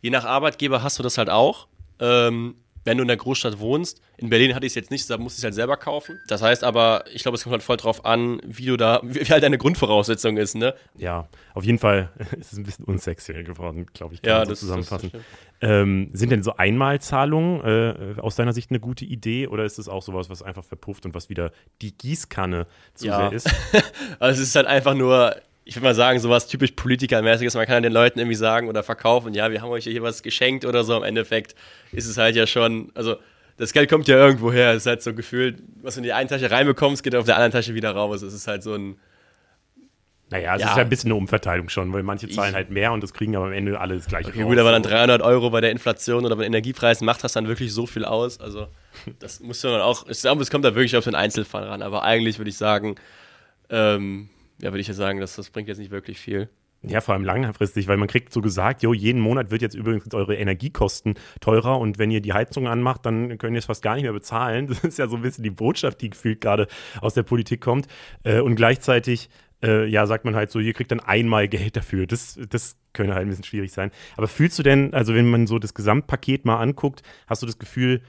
Je nach Arbeitgeber hast du das halt auch. Ähm, wenn du in der Großstadt wohnst. In Berlin hatte ich es jetzt nicht, da musste ich es halt selber kaufen. Das heißt aber, ich glaube, es kommt halt voll drauf an, wie du da, wie, halt deine Grundvoraussetzung ist, ne? Ja, auf jeden Fall <laughs> ist es ein bisschen unsexuell geworden, glaube ich, kann ja, man so das, zusammenfassen. Das ähm, sind denn so Einmalzahlungen äh, aus deiner Sicht eine gute Idee oder ist es auch sowas, was einfach verpufft und was wieder die Gießkanne zu ja. sehr ist? <laughs> also es ist halt einfach nur ich würde mal sagen, sowas typisch Politikermäßiges. Man kann ja den Leuten irgendwie sagen oder verkaufen, ja, wir haben euch hier was geschenkt oder so. Im Endeffekt ist es halt ja schon, also das Geld kommt ja irgendwo her. Es ist halt so gefühlt, was du in die eine Tasche reinbekommst, geht auf der anderen Tasche wieder raus. Es ist halt so ein. Naja, es ja. ist ja ein bisschen eine Umverteilung schon, weil manche zahlen ich, halt mehr und das kriegen aber am Ende alle das gleiche okay, raus. Gut, aber dann 300 Euro bei der Inflation oder bei den Energiepreisen macht das dann wirklich so viel aus. Also, das muss man auch. Ich glaube, es kommt da wirklich auf den Einzelfall ran. Aber eigentlich würde ich sagen, ähm, ja, würde ich ja sagen, dass das bringt jetzt nicht wirklich viel. Ja, vor allem langfristig, weil man kriegt so gesagt, jo, jeden Monat wird jetzt übrigens eure Energiekosten teurer und wenn ihr die Heizung anmacht, dann könnt ihr es fast gar nicht mehr bezahlen. <laughs> Das ist ja so ein bisschen die Botschaft, die gefühlt gerade aus der Politik kommt. Äh, und gleichzeitig, äh, ja, sagt man halt so, ihr kriegt dann einmal Geld dafür. Das, das könnte halt ein bisschen schwierig sein. Aber fühlst du denn, also wenn man so das Gesamtpaket mal anguckt, hast du das Gefühl,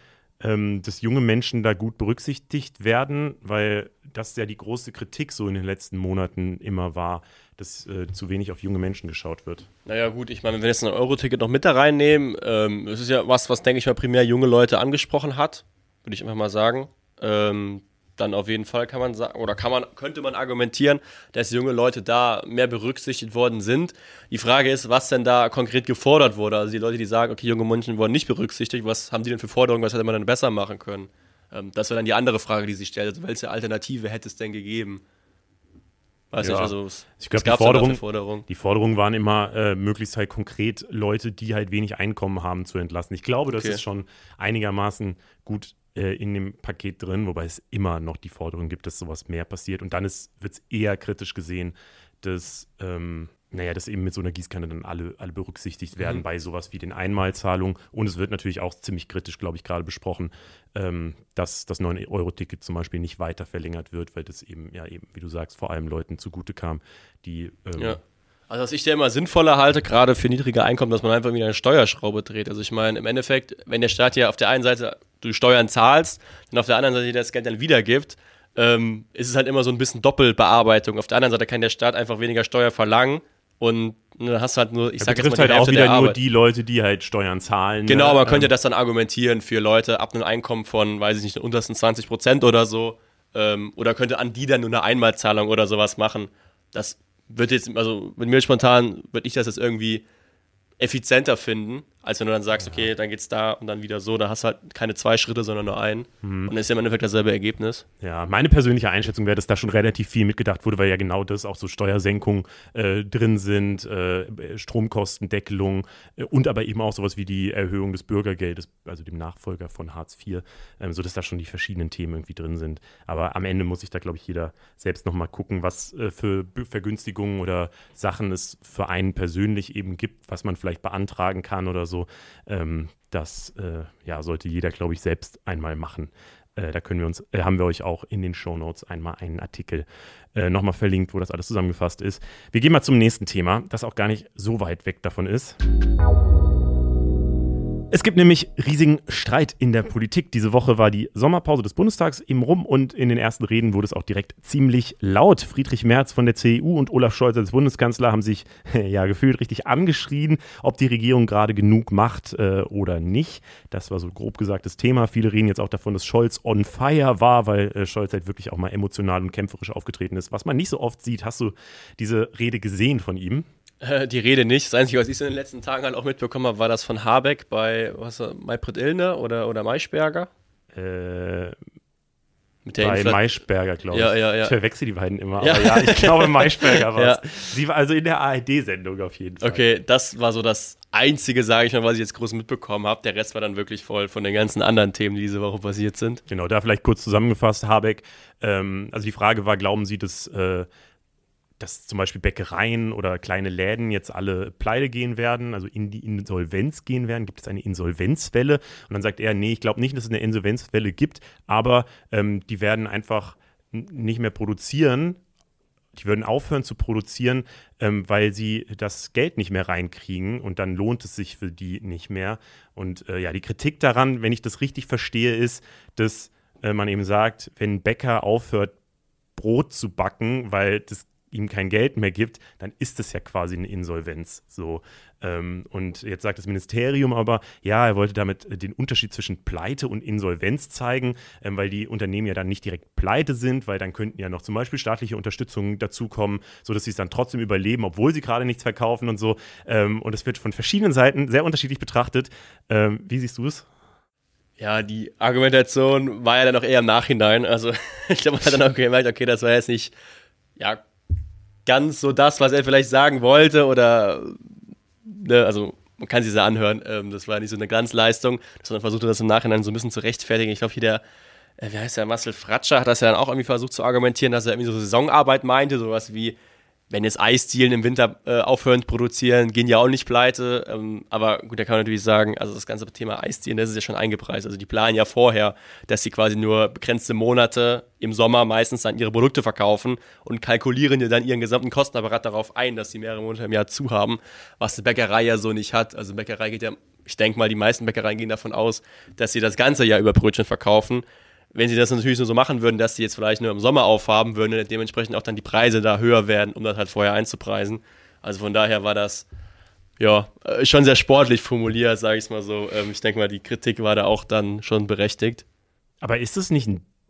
ähm, dass junge Menschen da gut berücksichtigt werden, weil das ja die große Kritik so in den letzten Monaten immer war, dass äh, zu wenig auf junge Menschen geschaut wird. Naja, gut, ich meine, wenn wir jetzt ein Euro-Ticket noch mit da reinnehmen, ähm, es ist ja was, was, denke ich mal, primär junge Leute angesprochen hat, würde ich einfach mal sagen. Ähm, dann auf jeden Fall kann man sagen, oder kann man, könnte man argumentieren, dass junge Leute da mehr berücksichtigt worden sind. Die Frage ist, was denn da konkret gefordert wurde. Also die Leute, die sagen, okay, junge Menschen wurden nicht berücksichtigt, was haben die denn für Forderungen, was hätte man dann besser machen können? Ähm, das wäre dann die andere Frage, die sich stellt. Also welche Alternative hätte es denn gegeben? Weiß ja. nicht, also es, ich glaube, die, Forderung, Forderung. die Forderungen waren immer äh, möglichst halt konkret Leute, die halt wenig Einkommen haben, zu entlassen. Ich glaube, das okay. ist schon einigermaßen gut äh, in dem Paket drin, wobei es immer noch die Forderung gibt, dass sowas mehr passiert. Und dann wird es eher kritisch gesehen, dass, ähm, naja, dass eben mit so einer Gießkanne dann alle, alle berücksichtigt werden mhm. bei sowas wie den Einmalzahlungen. Und es wird natürlich auch ziemlich kritisch, glaube ich, gerade besprochen, ähm, dass das 9-Euro-Ticket zum Beispiel nicht weiter verlängert wird, weil das eben, ja, eben, wie du sagst, vor allem Leuten zugute kam, die ähm, ja. Also was ich dir immer sinnvoller halte, gerade für niedrige Einkommen, dass man einfach wieder eine Steuerschraube dreht. Also ich meine, im Endeffekt, wenn der Staat ja auf der einen Seite du Steuern zahlst und auf der anderen Seite das Geld dann wiedergibt, ähm, ist es halt immer so ein bisschen Doppelbearbeitung. Auf der anderen Seite kann der Staat einfach weniger Steuer verlangen und dann hast du halt nur, ich sag jetzt mal, halt auch wieder nur die Leute, die halt Steuern zahlen. Genau, ne? man könnte ähm. das dann argumentieren für Leute ab einem Einkommen von, weiß ich nicht, den untersten 20 Prozent oder so. Ähm, oder könnte an die dann nur eine Einmalzahlung oder sowas machen. Das wird jetzt, also mit mir spontan würde ich das jetzt irgendwie effizienter finden, als wenn du dann sagst, okay, dann geht's da und dann wieder so, da hast du halt keine zwei Schritte, sondern nur einen. Mhm. Und ist ja im Endeffekt dasselbe Ergebnis. Ja, meine persönliche Einschätzung wäre, dass da schon relativ viel mitgedacht wurde, weil ja genau das auch so Steuersenkungen äh, drin sind, äh, Stromkostendeckelung äh, und aber eben auch sowas wie die Erhöhung des Bürgergeldes, also dem Nachfolger von Hartz IV, ähm, sodass da schon die verschiedenen Themen irgendwie drin sind. Aber am Ende muss sich da, glaube ich, jeder selbst nochmal gucken, was äh, für Vergünstigungen oder Sachen es für einen persönlich eben gibt, was man vielleicht beantragen kann oder so so. Ähm, das äh, ja, sollte jeder, glaube ich, selbst einmal machen. Äh, da können wir uns, äh, haben wir euch auch in den Show Notes einmal einen Artikel äh, nochmal verlinkt, wo das alles zusammengefasst ist. Wir gehen mal zum nächsten Thema, das auch gar nicht so weit weg davon ist. Es gibt nämlich riesigen Streit in der Politik. Diese Woche war die Sommerpause des Bundestags eben rum und in den ersten Reden wurde es auch direkt ziemlich laut. Friedrich Merz von der CDU und Olaf Scholz als Bundeskanzler haben sich <laughs> ja gefühlt richtig angeschrien, ob die Regierung gerade genug macht äh, oder nicht. Das war so grob gesagt das Thema. Viele reden jetzt auch davon, dass Scholz on fire war, weil äh, Scholz halt wirklich auch mal emotional und kämpferisch aufgetreten ist, was man nicht so oft sieht. Hast du diese Rede gesehen von ihm? Äh, <laughs> die Rede nicht. Das Einzige, was ich in den letzten Tagen halt auch mitbekommen habe, war das von Habeck bei was, Maybrit Illner oder, oder Maischberger. Äh, mit der bei Infl Maischberger, glaube ich. Ja, ja, ja. Ich verwechsel die beiden immer. Ja, ja ich glaube, <laughs> Maischberger war es. Sie war also in der ARD-Sendung auf jeden Fall. Okay, das war so das Einzige, sage ich mal, was ich jetzt groß mitbekommen habe. Der Rest war dann wirklich voll von den ganzen anderen Themen, die diese Woche passiert sind. Genau, da vielleicht kurz zusammengefasst, Habeck. Ähm, also die Frage war, glauben Sie, dass äh, dass zum Beispiel Bäckereien oder kleine Läden jetzt alle pleite gehen werden, also in die Insolvenz gehen werden? Gibt es eine Insolvenzwelle? Und dann sagt er, nee, ich glaube nicht, dass es eine Insolvenzwelle gibt, aber ähm, die werden einfach nicht mehr produzieren. Die würden aufhören zu produzieren, ähm, weil sie das Geld nicht mehr reinkriegen und dann lohnt es sich für die nicht mehr. Und äh, ja, die Kritik daran, wenn ich das richtig verstehe, ist, dass äh, man eben sagt, wenn ein Bäcker aufhört, Brot zu backen, weil das ihm kein Geld mehr gibt, dann ist es ja quasi eine Insolvenz. So. Ähm, und jetzt sagt das Ministerium aber, ja, er wollte damit den Unterschied zwischen Pleite und Insolvenz zeigen, ähm, weil die Unternehmen ja dann nicht direkt pleite sind, weil dann könnten ja noch zum Beispiel staatliche Unterstützung dazukommen, sodass sie es dann trotzdem überleben, obwohl sie gerade nichts verkaufen und so. Ähm, und es wird von verschiedenen Seiten sehr unterschiedlich betrachtet. Ähm, wie siehst du es? Ja, die Argumentation war ja dann auch eher im Nachhinein. Also <laughs> ich glaube, man hat dann auch gemerkt, okay, das war jetzt nicht ja, ganz so das, was er vielleicht sagen wollte oder, ne, also man kann sich das anhören, ähm, das war nicht so eine Glanzleistung, man versuchte, das im Nachhinein so ein bisschen zu rechtfertigen. Ich glaube, hier der, äh, wie heißt der, Marcel Fratscher hat das ja dann auch irgendwie versucht zu argumentieren, dass er irgendwie so Saisonarbeit meinte, sowas wie, wenn jetzt Eisdielen im Winter äh, aufhören zu produzieren, gehen ja auch nicht pleite. Ähm, aber gut, da kann man natürlich sagen, also das ganze Thema Eisdielen, das ist ja schon eingepreist. Also die planen ja vorher, dass sie quasi nur begrenzte Monate im Sommer meistens dann ihre Produkte verkaufen und kalkulieren ja dann ihren gesamten Kostenapparat darauf ein, dass sie mehrere Monate im Jahr zu haben, was eine Bäckerei ja so nicht hat. Also Bäckerei geht ja, ich denke mal, die meisten Bäckereien gehen davon aus, dass sie das ganze Jahr über Brötchen verkaufen wenn sie das natürlich nur so machen würden, dass sie jetzt vielleicht nur im Sommer aufhaben, würden dementsprechend auch dann die Preise da höher werden, um das halt vorher einzupreisen. Also von daher war das ja äh, schon sehr sportlich formuliert, sage ich mal so. Ähm, ich denke mal, die Kritik war da auch dann schon berechtigt. Aber ist es nicht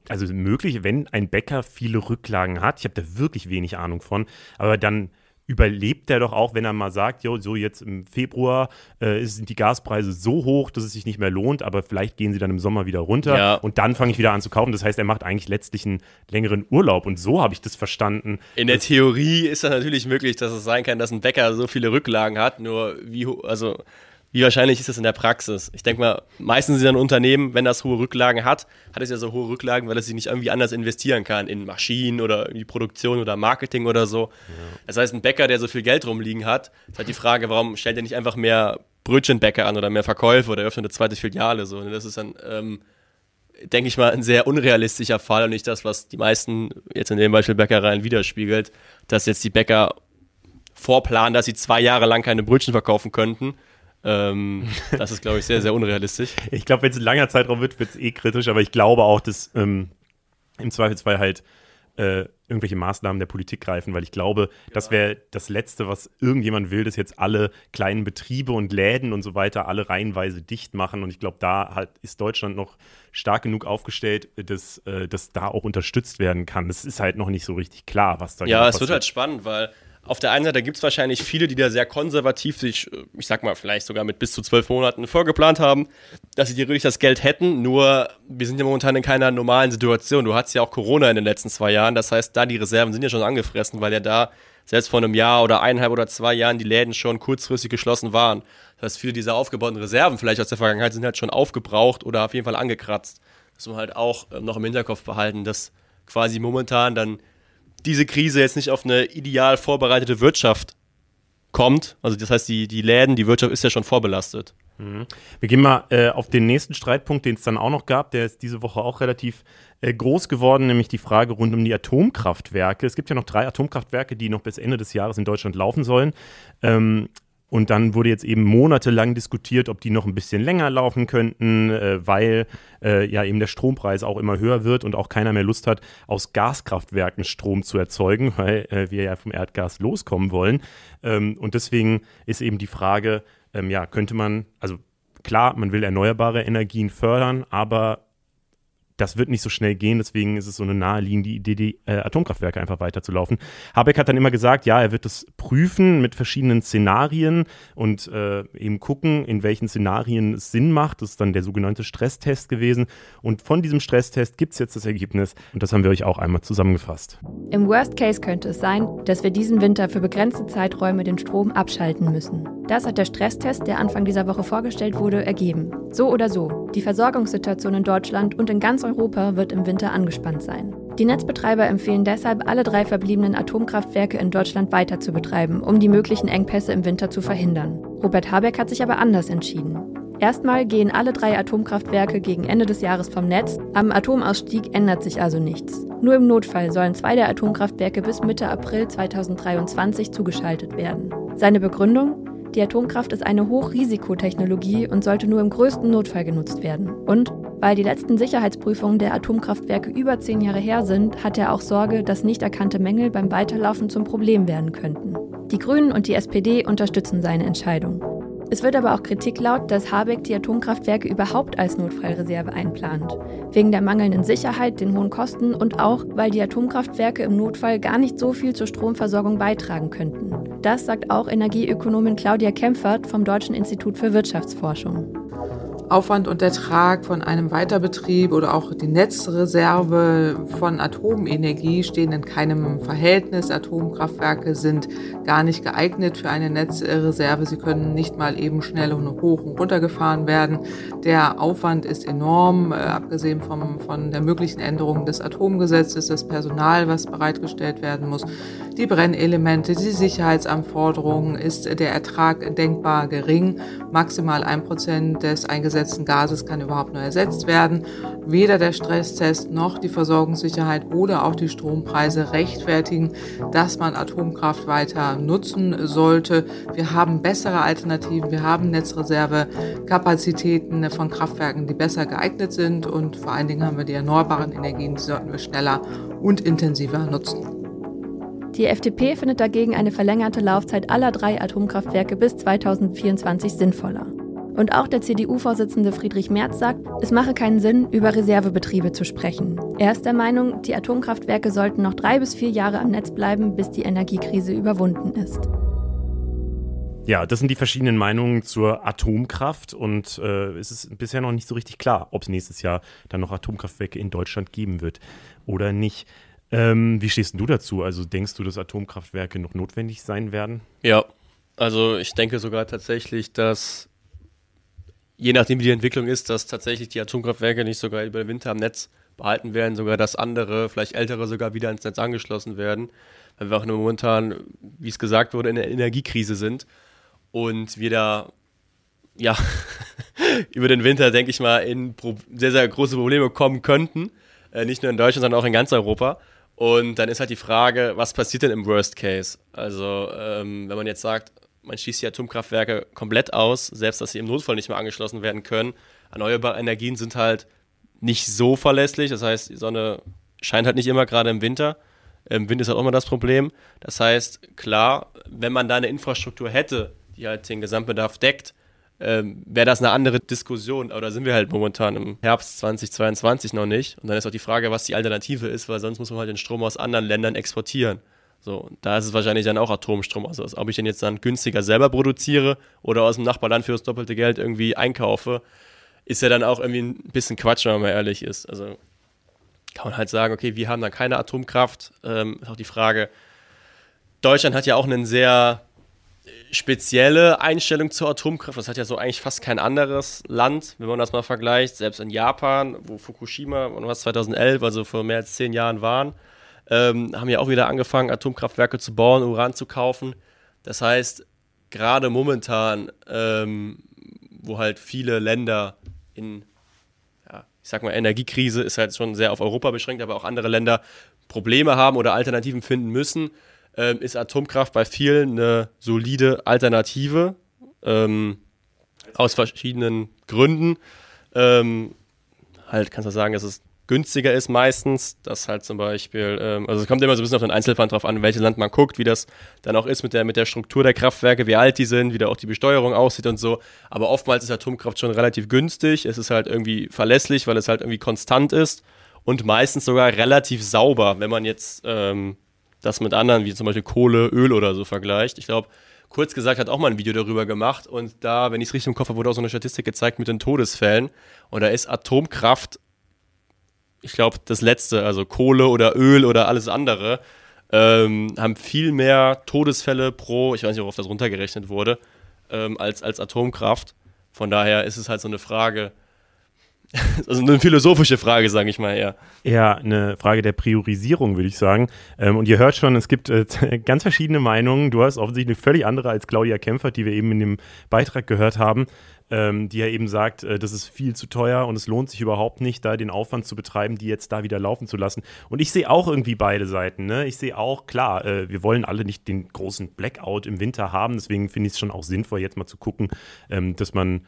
also möglich, wenn ein Bäcker viele Rücklagen hat? Ich habe da wirklich wenig Ahnung von, aber dann überlebt er doch auch, wenn er mal sagt, jo, so jetzt im Februar äh, sind die Gaspreise so hoch, dass es sich nicht mehr lohnt, aber vielleicht gehen sie dann im Sommer wieder runter ja. und dann fange ich wieder an zu kaufen. Das heißt, er macht eigentlich letztlich einen längeren Urlaub und so habe ich das verstanden. In der Theorie ist das natürlich möglich, dass es sein kann, dass ein Bäcker so viele Rücklagen hat, nur wie, also wie wahrscheinlich ist das in der Praxis? Ich denke mal, meistens sind ein Unternehmen, wenn das hohe Rücklagen hat, hat es ja so hohe Rücklagen, weil es sich nicht irgendwie anders investieren kann in Maschinen oder in die Produktion oder Marketing oder so. Ja. Das heißt, ein Bäcker, der so viel Geld rumliegen hat, ist halt die Frage, warum stellt er nicht einfach mehr Brötchenbäcker an oder mehr Verkäufe oder öffnet eine zweite Filiale so. Und das ist dann, ähm, denke ich mal, ein sehr unrealistischer Fall und nicht das, was die meisten jetzt in dem Beispiel Bäckereien widerspiegelt, dass jetzt die Bäcker vorplanen, dass sie zwei Jahre lang keine Brötchen verkaufen könnten ähm, das ist, glaube ich, sehr, sehr unrealistisch. <laughs> ich glaube, wenn es ein langer Zeitraum wird, wird es eh kritisch, aber ich glaube auch, dass ähm, im Zweifelsfall halt äh, irgendwelche Maßnahmen der Politik greifen, weil ich glaube, ja. das wäre das Letzte, was irgendjemand will, dass jetzt alle kleinen Betriebe und Läden und so weiter alle reihenweise dicht machen. Und ich glaube, da halt ist Deutschland noch stark genug aufgestellt, dass, äh, dass da auch unterstützt werden kann. Das ist halt noch nicht so richtig klar, was da Ja, genau es wird halt spannend, weil auf der einen Seite gibt es wahrscheinlich viele, die da sehr konservativ sich, ich sag mal, vielleicht sogar mit bis zu zwölf Monaten vorgeplant haben, dass sie theoretisch das Geld hätten. Nur, wir sind ja momentan in keiner normalen Situation. Du hattest ja auch Corona in den letzten zwei Jahren. Das heißt, da die Reserven sind ja schon angefressen, weil ja da selbst vor einem Jahr oder eineinhalb oder zwei Jahren die Läden schon kurzfristig geschlossen waren. Das heißt, viele dieser aufgebauten Reserven vielleicht aus der Vergangenheit sind halt schon aufgebraucht oder auf jeden Fall angekratzt. Das muss man halt auch ähm, noch im Hinterkopf behalten, dass quasi momentan dann diese Krise jetzt nicht auf eine ideal vorbereitete Wirtschaft kommt. Also das heißt, die, die Läden, die Wirtschaft ist ja schon vorbelastet. Mhm. Wir gehen mal äh, auf den nächsten Streitpunkt, den es dann auch noch gab. Der ist diese Woche auch relativ äh, groß geworden, nämlich die Frage rund um die Atomkraftwerke. Es gibt ja noch drei Atomkraftwerke, die noch bis Ende des Jahres in Deutschland laufen sollen. Ähm, und dann wurde jetzt eben monatelang diskutiert, ob die noch ein bisschen länger laufen könnten, äh, weil äh, ja eben der Strompreis auch immer höher wird und auch keiner mehr Lust hat, aus Gaskraftwerken Strom zu erzeugen, weil äh, wir ja vom Erdgas loskommen wollen. Ähm, und deswegen ist eben die Frage, ähm, ja, könnte man, also klar, man will erneuerbare Energien fördern, aber das wird nicht so schnell gehen, deswegen ist es so eine naheliegende Idee, die äh, Atomkraftwerke einfach weiterzulaufen. Habeck hat dann immer gesagt, ja, er wird das prüfen mit verschiedenen Szenarien und äh, eben gucken, in welchen Szenarien es Sinn macht. Das ist dann der sogenannte Stresstest gewesen. Und von diesem Stresstest gibt es jetzt das Ergebnis und das haben wir euch auch einmal zusammengefasst. Im Worst Case könnte es sein, dass wir diesen Winter für begrenzte Zeiträume den Strom abschalten müssen. Das hat der Stresstest, der Anfang dieser Woche vorgestellt wurde, ergeben. So oder so, die Versorgungssituation in Deutschland und in ganz Europa wird im Winter angespannt sein. Die Netzbetreiber empfehlen deshalb, alle drei verbliebenen Atomkraftwerke in Deutschland weiter zu betreiben, um die möglichen Engpässe im Winter zu verhindern. Robert Habeck hat sich aber anders entschieden. Erstmal gehen alle drei Atomkraftwerke gegen Ende des Jahres vom Netz. Am Atomausstieg ändert sich also nichts. Nur im Notfall sollen zwei der Atomkraftwerke bis Mitte April 2023 zugeschaltet werden. Seine Begründung? Die Atomkraft ist eine Hochrisikotechnologie und sollte nur im größten Notfall genutzt werden. Und weil die letzten Sicherheitsprüfungen der Atomkraftwerke über zehn Jahre her sind, hat er auch Sorge, dass nicht erkannte Mängel beim Weiterlaufen zum Problem werden könnten. Die Grünen und die SPD unterstützen seine Entscheidung. Es wird aber auch Kritik laut, dass Habeck die Atomkraftwerke überhaupt als Notfallreserve einplant. Wegen der mangelnden Sicherheit, den hohen Kosten und auch, weil die Atomkraftwerke im Notfall gar nicht so viel zur Stromversorgung beitragen könnten. Das sagt auch Energieökonomin Claudia Kempfert vom Deutschen Institut für Wirtschaftsforschung. Aufwand und Ertrag von einem Weiterbetrieb oder auch die Netzreserve von Atomenergie stehen in keinem Verhältnis. Atomkraftwerke sind gar nicht geeignet für eine Netzreserve. Sie können nicht mal eben schnell hoch und runter gefahren werden. Der Aufwand ist enorm, äh, abgesehen vom, von der möglichen Änderung des Atomgesetzes, das Personal, was bereitgestellt werden muss, die Brennelemente, die Sicherheitsanforderungen, ist der Ertrag denkbar gering. Maximal ein Prozent des eingesetzten eingesetzten Gases kann überhaupt nur ersetzt werden. Weder der Stresstest noch die Versorgungssicherheit oder auch die Strompreise rechtfertigen, dass man Atomkraft weiter nutzen sollte. Wir haben bessere Alternativen, wir haben Netzreservekapazitäten von Kraftwerken, die besser geeignet sind und vor allen Dingen haben wir die erneuerbaren Energien, die sollten wir schneller und intensiver nutzen. Die FDP findet dagegen eine verlängerte Laufzeit aller drei Atomkraftwerke bis 2024 sinnvoller. Und auch der CDU-Vorsitzende Friedrich Merz sagt, es mache keinen Sinn, über Reservebetriebe zu sprechen. Er ist der Meinung, die Atomkraftwerke sollten noch drei bis vier Jahre am Netz bleiben, bis die Energiekrise überwunden ist. Ja, das sind die verschiedenen Meinungen zur Atomkraft und äh, es ist bisher noch nicht so richtig klar, ob es nächstes Jahr dann noch Atomkraftwerke in Deutschland geben wird oder nicht. Ähm, wie stehst du dazu? Also denkst du, dass Atomkraftwerke noch notwendig sein werden? Ja, also ich denke sogar tatsächlich, dass je nachdem, wie die Entwicklung ist, dass tatsächlich die Atomkraftwerke nicht sogar über den Winter am Netz behalten werden, sogar dass andere, vielleicht ältere sogar wieder ins Netz angeschlossen werden, weil wir auch momentan, wie es gesagt wurde, in der Energiekrise sind und wir da ja <laughs> über den Winter, denke ich mal, in sehr, sehr große Probleme kommen könnten. Äh, nicht nur in Deutschland, sondern auch in ganz Europa. Und dann ist halt die Frage, was passiert denn im Worst Case? Also, ähm, wenn man jetzt sagt, man schießt die Atomkraftwerke komplett aus, selbst dass sie im Notfall nicht mehr angeschlossen werden können. Erneuerbare Energien sind halt nicht so verlässlich. Das heißt, die Sonne scheint halt nicht immer, gerade im Winter. Im Winter ist halt auch immer das Problem. Das heißt, klar, wenn man da eine Infrastruktur hätte, die halt den Gesamtbedarf deckt, ähm, wäre das eine andere Diskussion. Aber da sind wir halt momentan im Herbst 2022 noch nicht. Und dann ist auch die Frage, was die Alternative ist, weil sonst muss man halt den Strom aus anderen Ländern exportieren. So, da ist es wahrscheinlich dann auch Atomstrom. Also, ob ich den jetzt dann günstiger selber produziere oder aus dem Nachbarland für das doppelte Geld irgendwie einkaufe, ist ja dann auch irgendwie ein bisschen Quatsch, wenn man mal ehrlich ist. Also, kann man halt sagen, okay, wir haben dann keine Atomkraft. Ähm, ist auch die Frage, Deutschland hat ja auch einen sehr spezielle Einstellung zur Atomkraft. Das hat ja so eigentlich fast kein anderes Land, wenn man das mal vergleicht. Selbst in Japan, wo Fukushima, was 2011, also vor mehr als zehn Jahren waren, ähm, haben ja auch wieder angefangen, Atomkraftwerke zu bauen, Uran zu kaufen. Das heißt, gerade momentan, ähm, wo halt viele Länder in, ja, ich sag mal, Energiekrise ist halt schon sehr auf Europa beschränkt, aber auch andere Länder Probleme haben oder Alternativen finden müssen, ähm, ist Atomkraft bei vielen eine solide Alternative. Ähm, aus verschiedenen Gründen. Ähm, halt kannst du sagen, es günstiger ist meistens. Das halt zum Beispiel, ähm, also es kommt immer so ein bisschen auf den Einzelfall drauf an, welches Land man guckt, wie das dann auch ist mit der, mit der Struktur der Kraftwerke, wie alt die sind, wie da auch die Besteuerung aussieht und so. Aber oftmals ist Atomkraft schon relativ günstig. Es ist halt irgendwie verlässlich, weil es halt irgendwie konstant ist und meistens sogar relativ sauber, wenn man jetzt ähm, das mit anderen, wie zum Beispiel Kohle, Öl oder so vergleicht. Ich glaube, kurz gesagt hat auch mal ein Video darüber gemacht und da, wenn ich es richtig im habe, wurde auch so eine Statistik gezeigt mit den Todesfällen und da ist Atomkraft, ich glaube, das letzte, also Kohle oder Öl oder alles andere, ähm, haben viel mehr Todesfälle pro, ich weiß nicht, worauf das runtergerechnet wurde, ähm, als, als Atomkraft. Von daher ist es halt so eine Frage, <laughs> Also eine philosophische Frage, sage ich mal eher. Ja, eine Frage der Priorisierung, würde ich sagen. Ähm, und ihr hört schon, es gibt äh, <laughs> ganz verschiedene Meinungen. Du hast offensichtlich eine völlig andere als Claudia Kämpfer, die wir eben in dem Beitrag gehört haben, ähm, die ja eben sagt, äh, das ist viel zu teuer und es lohnt sich überhaupt nicht, da den Aufwand zu betreiben, die jetzt da wieder laufen zu lassen. Und ich sehe auch irgendwie beide Seiten. Ne? Ich sehe auch, klar, äh, wir wollen alle nicht den großen Blackout im Winter haben. Deswegen finde ich es schon auch sinnvoll, jetzt mal zu gucken, ähm, dass man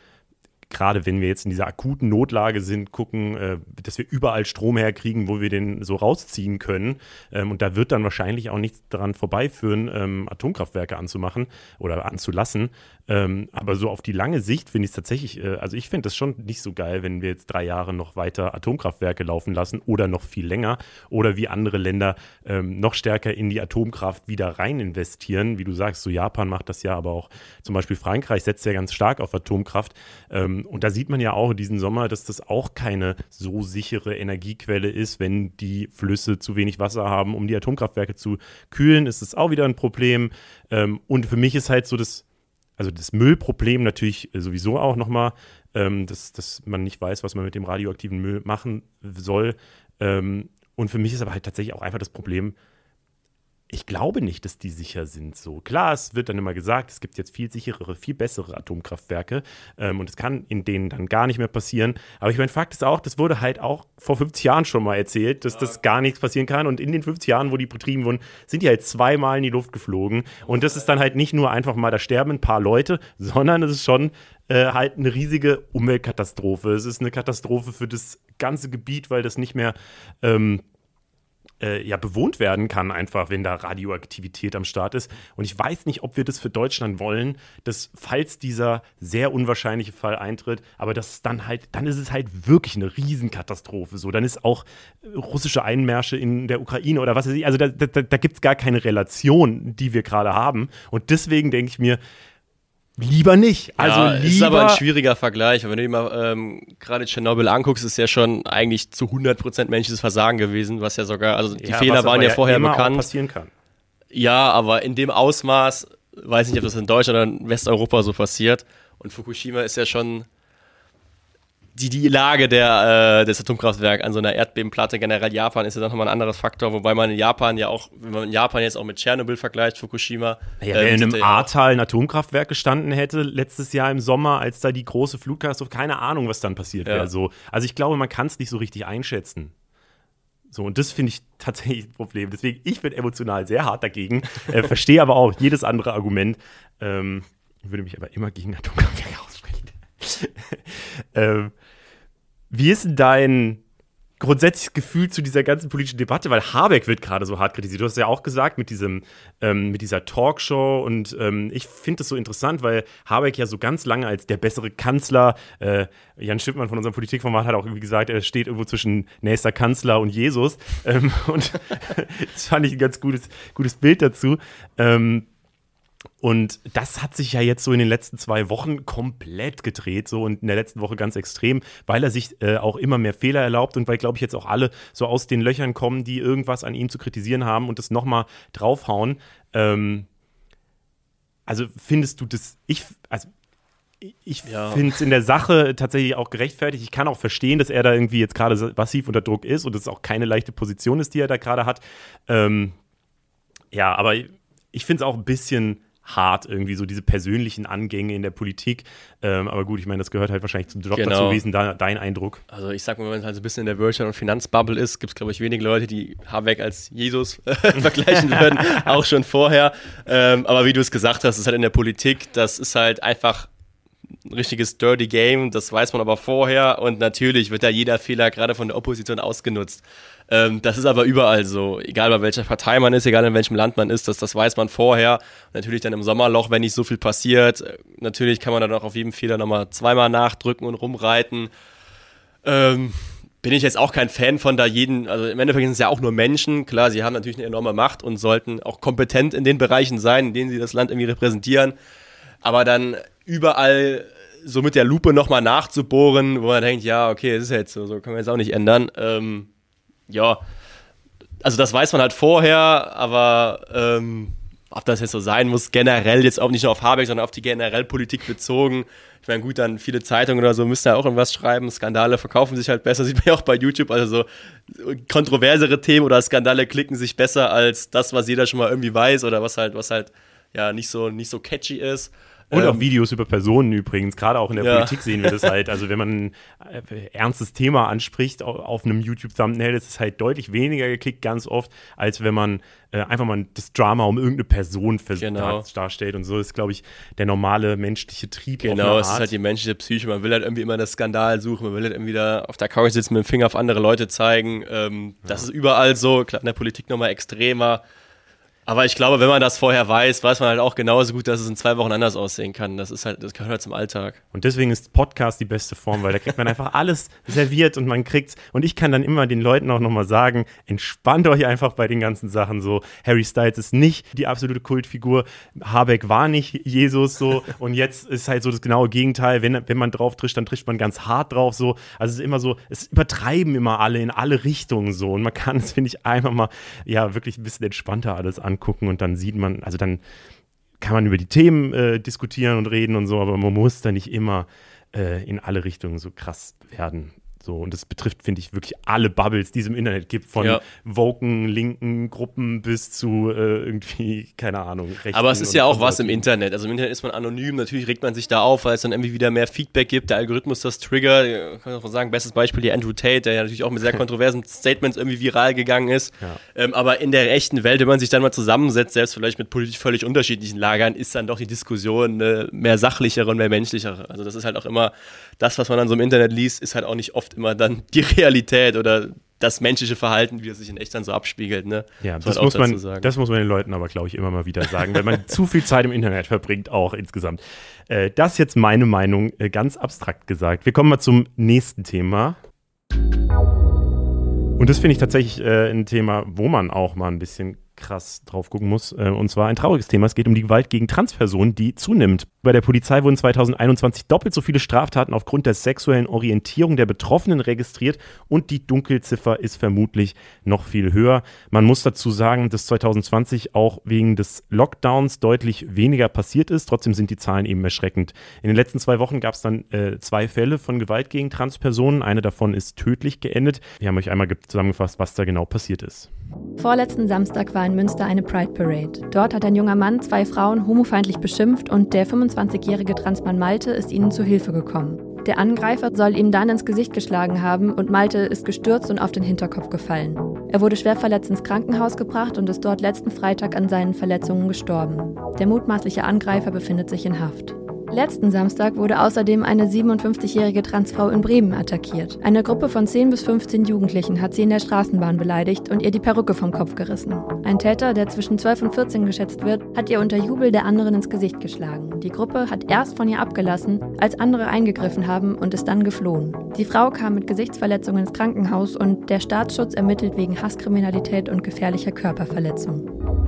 gerade wenn wir jetzt in dieser akuten Notlage sind, gucken, äh, dass wir überall Strom herkriegen, wo wir den so rausziehen können. Ähm, und da wird dann wahrscheinlich auch nichts daran vorbeiführen, ähm, Atomkraftwerke anzumachen oder anzulassen. Ähm, aber so auf die lange Sicht finde ich es tatsächlich, äh, also ich finde das schon nicht so geil, wenn wir jetzt drei Jahre noch weiter Atomkraftwerke laufen lassen oder noch viel länger oder wie andere Länder ähm, noch stärker in die Atomkraft wieder rein investieren. Wie du sagst, so Japan macht das ja, aber auch zum Beispiel Frankreich setzt ja ganz stark auf Atomkraft. Ähm, und da sieht man ja auch diesen Sommer, dass das auch keine so sichere Energiequelle ist, wenn die Flüsse zu wenig Wasser haben, um die Atomkraftwerke zu kühlen, ist das auch wieder ein Problem. Ähm, und für mich ist halt so das also das Müllproblem natürlich sowieso auch nochmal, ähm, dass, dass man nicht weiß, was man mit dem radioaktiven Müll machen soll. Ähm, und für mich ist aber halt tatsächlich auch einfach das Problem, ich glaube nicht, dass die sicher sind so. Klar, es wird dann immer gesagt, es gibt jetzt viel sicherere, viel bessere Atomkraftwerke ähm, und es kann in denen dann gar nicht mehr passieren. Aber ich meine, Fakt ist auch, das wurde halt auch vor 50 Jahren schon mal erzählt, dass das gar nichts passieren kann. Und in den 50 Jahren, wo die betrieben wurden, sind die halt zweimal in die Luft geflogen. Und das ist dann halt nicht nur einfach mal, da sterben ein paar Leute, <laughs> sondern es ist schon äh, halt eine riesige Umweltkatastrophe. Es ist eine Katastrophe für das ganze Gebiet, weil das nicht mehr ähm, äh, ja bewohnt werden kann, einfach wenn da Radioaktivität am Start ist. Und ich weiß nicht, ob wir das für Deutschland wollen, dass falls dieser sehr unwahrscheinliche Fall eintritt, aber das dann halt, dann ist es halt wirklich eine Riesenkatastrophe. So, dann ist auch russische Einmärsche in der Ukraine oder was weiß ich, also da, da, da gibt es gar keine Relation, die wir gerade haben. Und deswegen denke ich mir, Lieber nicht. Also ja, lieber. ist aber ein schwieriger Vergleich. Wenn du dir mal ähm, gerade Tschernobyl anguckst, ist ja schon eigentlich zu 100% menschliches Versagen gewesen, was ja sogar, also die ja, Fehler waren ja, ja vorher bekannt. passieren kann. Ja, aber in dem Ausmaß, weiß nicht, ob das in Deutschland oder in Westeuropa so passiert. Und Fukushima ist ja schon die, die Lage der, äh, des Atomkraftwerks an so einer Erdbebenplatte, generell Japan, ist ja dann nochmal ein anderes Faktor, wobei man in Japan ja auch, wenn man in Japan jetzt auch mit Tschernobyl vergleicht, Fukushima. Ja, wenn ähm, in einem Ahrtal ein Atomkraftwerk gestanden hätte, letztes Jahr im Sommer, als da die große Flutkatastrophe, keine Ahnung, was dann passiert ja. wäre. So. Also ich glaube, man kann es nicht so richtig einschätzen. So, und das finde ich tatsächlich ein Problem. Deswegen, ich bin emotional sehr hart dagegen, äh, <laughs> verstehe aber auch jedes andere Argument. Ähm, würde mich aber immer gegen Atomkraftwerke <laughs> aussprechen. ähm, wie ist denn dein grundsätzliches Gefühl zu dieser ganzen politischen Debatte? Weil Habeck wird gerade so hart kritisiert. Du hast ja auch gesagt mit, diesem, ähm, mit dieser Talkshow und ähm, ich finde das so interessant, weil Habeck ja so ganz lange als der bessere Kanzler, äh, Jan Schippmann von unserem Politikformat hat auch irgendwie gesagt, er steht irgendwo zwischen nächster Kanzler und Jesus. Ähm, und <laughs> das fand ich ein ganz gutes, gutes Bild dazu. Ähm, und das hat sich ja jetzt so in den letzten zwei Wochen komplett gedreht, so und in der letzten Woche ganz extrem, weil er sich äh, auch immer mehr Fehler erlaubt und weil, glaube ich, jetzt auch alle so aus den Löchern kommen, die irgendwas an ihm zu kritisieren haben und das nochmal draufhauen. Ähm, also findest du das, ich, also ich ja. finde es in der Sache tatsächlich auch gerechtfertigt. Ich kann auch verstehen, dass er da irgendwie jetzt gerade massiv unter Druck ist und es auch keine leichte Position ist, die er da gerade hat. Ähm, ja, aber ich finde es auch ein bisschen hart, irgendwie so diese persönlichen Angänge in der Politik. Ähm, aber gut, ich meine, das gehört halt wahrscheinlich zum Job genau. dazu gewesen, da, dein Eindruck. Also ich sag mal, wenn man halt so ein bisschen in der Wirtschaft- und Finanzbubble ist, gibt es, glaube ich, wenige Leute, die Habeck als Jesus <laughs> vergleichen würden, <laughs> auch schon vorher. Ähm, aber wie du es gesagt hast, ist halt in der Politik, das ist halt einfach ein richtiges Dirty Game, das weiß man aber vorher und natürlich wird da jeder Fehler gerade von der Opposition ausgenutzt. Ähm, das ist aber überall so, egal bei welcher Partei man ist, egal in welchem Land man ist, das, das weiß man vorher. Natürlich dann im Sommerloch, wenn nicht so viel passiert, äh, natürlich kann man dann auch auf jedem Fehler nochmal zweimal nachdrücken und rumreiten. Ähm, bin ich jetzt auch kein Fan von da jeden, also im Endeffekt sind es ja auch nur Menschen, klar, sie haben natürlich eine enorme Macht und sollten auch kompetent in den Bereichen sein, in denen sie das Land irgendwie repräsentieren. Aber dann überall so mit der Lupe nochmal nachzubohren, wo man denkt, ja, okay, das ist jetzt so, so können wir jetzt auch nicht ändern. Ähm, ja, also das weiß man halt vorher, aber ähm, ob das jetzt so sein muss, generell jetzt auch nicht nur auf Habeck, sondern auf die generell Politik bezogen. Ich meine, gut, dann viele Zeitungen oder so müssen ja auch irgendwas schreiben. Skandale verkaufen sich halt besser, <laughs> sieht man ja auch bei YouTube. Also so kontroversere Themen oder Skandale klicken sich besser als das, was jeder schon mal irgendwie weiß oder was halt, was halt ja nicht so, nicht so catchy ist. Und ähm, auch Videos über Personen übrigens. Gerade auch in der ja. Politik sehen wir das halt. Also wenn man ein <laughs> äh, ernstes Thema anspricht auf, einem YouTube-Thumbnail, ist es halt deutlich weniger geklickt ganz oft, als wenn man äh, einfach mal das Drama um irgendeine Person genau. darstellt. Und so ist, glaube ich, der normale menschliche Trieb. Genau, es ist halt die menschliche Psyche. Man will halt irgendwie immer das Skandal suchen. Man will halt irgendwie da auf der Couch sitzen, mit dem Finger auf andere Leute zeigen. Ähm, ja. Das ist überall so. Klar, in der Politik nochmal extremer. Aber ich glaube, wenn man das vorher weiß, weiß man halt auch genauso gut, dass es in zwei Wochen anders aussehen kann. Das ist halt, das gehört zum Alltag. Und deswegen ist Podcast die beste Form, weil da kriegt man einfach alles serviert und man kriegt's. Und ich kann dann immer den Leuten auch nochmal sagen, entspannt euch einfach bei den ganzen Sachen so. Harry Styles ist nicht die absolute Kultfigur. Habeck war nicht Jesus so. Und jetzt ist halt so das genaue Gegenteil. Wenn, wenn man drauf trischt, dann trischt man ganz hart drauf so. Also es ist immer so, es übertreiben immer alle in alle Richtungen so. Und man kann es, finde ich, einfach mal, ja, wirklich ein bisschen entspannter alles an angucken und dann sieht man, also dann kann man über die Themen äh, diskutieren und reden und so, aber man muss da nicht immer äh, in alle Richtungen so krass werden. So, und das betrifft, finde ich, wirklich alle Bubbles, die es im Internet gibt, von ja. woken, linken Gruppen bis zu äh, irgendwie, keine Ahnung, rechten. Aber es ist ja auch was im Internet. Also im Internet ist man anonym, natürlich regt man sich da auf, weil es dann irgendwie wieder mehr Feedback gibt, der Algorithmus das Trigger. Kann ich auch sagen, bestes Beispiel die Andrew Tate, der ja natürlich auch mit sehr kontroversen <laughs> Statements irgendwie viral gegangen ist. Ja. Ähm, aber in der rechten Welt, wenn man sich dann mal zusammensetzt, selbst vielleicht mit politisch völlig unterschiedlichen Lagern, ist dann doch die Diskussion äh, mehr sachlichere und mehr menschlichere. Also das ist halt auch immer das, was man dann so im Internet liest, ist halt auch nicht oft immer dann die Realität oder das menschliche Verhalten, wie es sich in echt dann so abspiegelt. Ne? Ja, das, das muss, man, sagen. das muss man den Leuten aber, glaube ich, immer mal wieder sagen, wenn man zu viel Zeit im Internet verbringt, auch insgesamt. Äh, das ist jetzt meine Meinung, äh, ganz abstrakt gesagt. Wir kommen mal zum nächsten Thema. Und das finde ich tatsächlich äh, ein Thema, wo man auch mal ein bisschen krass drauf gucken muss. Äh, und zwar ein trauriges Thema. Es geht um die Gewalt gegen Transpersonen, die zunimmt. Bei der Polizei wurden 2021 doppelt so viele Straftaten aufgrund der sexuellen Orientierung der Betroffenen registriert und die Dunkelziffer ist vermutlich noch viel höher. Man muss dazu sagen, dass 2020 auch wegen des Lockdowns deutlich weniger passiert ist. Trotzdem sind die Zahlen eben erschreckend. In den letzten zwei Wochen gab es dann äh, zwei Fälle von Gewalt gegen Transpersonen. Eine davon ist tödlich geendet. Wir haben euch einmal zusammengefasst, was da genau passiert ist. Vorletzten Samstag war in Münster eine Pride Parade. Dort hat ein junger Mann zwei Frauen homofeindlich beschimpft und der 25-jährige Transmann Malte ist ihnen zu Hilfe gekommen. Der Angreifer soll ihm dann ins Gesicht geschlagen haben und Malte ist gestürzt und auf den Hinterkopf gefallen. Er wurde schwer verletzt ins Krankenhaus gebracht und ist dort letzten Freitag an seinen Verletzungen gestorben. Der mutmaßliche Angreifer befindet sich in Haft. Letzten Samstag wurde außerdem eine 57-jährige Transfrau in Bremen attackiert. Eine Gruppe von 10 bis 15 Jugendlichen hat sie in der Straßenbahn beleidigt und ihr die Perücke vom Kopf gerissen. Ein Täter, der zwischen 12 und 14 geschätzt wird, hat ihr unter Jubel der anderen ins Gesicht geschlagen. Die Gruppe hat erst von ihr abgelassen, als andere eingegriffen haben und ist dann geflohen. Die Frau kam mit Gesichtsverletzungen ins Krankenhaus und der Staatsschutz ermittelt wegen Hasskriminalität und gefährlicher Körperverletzung.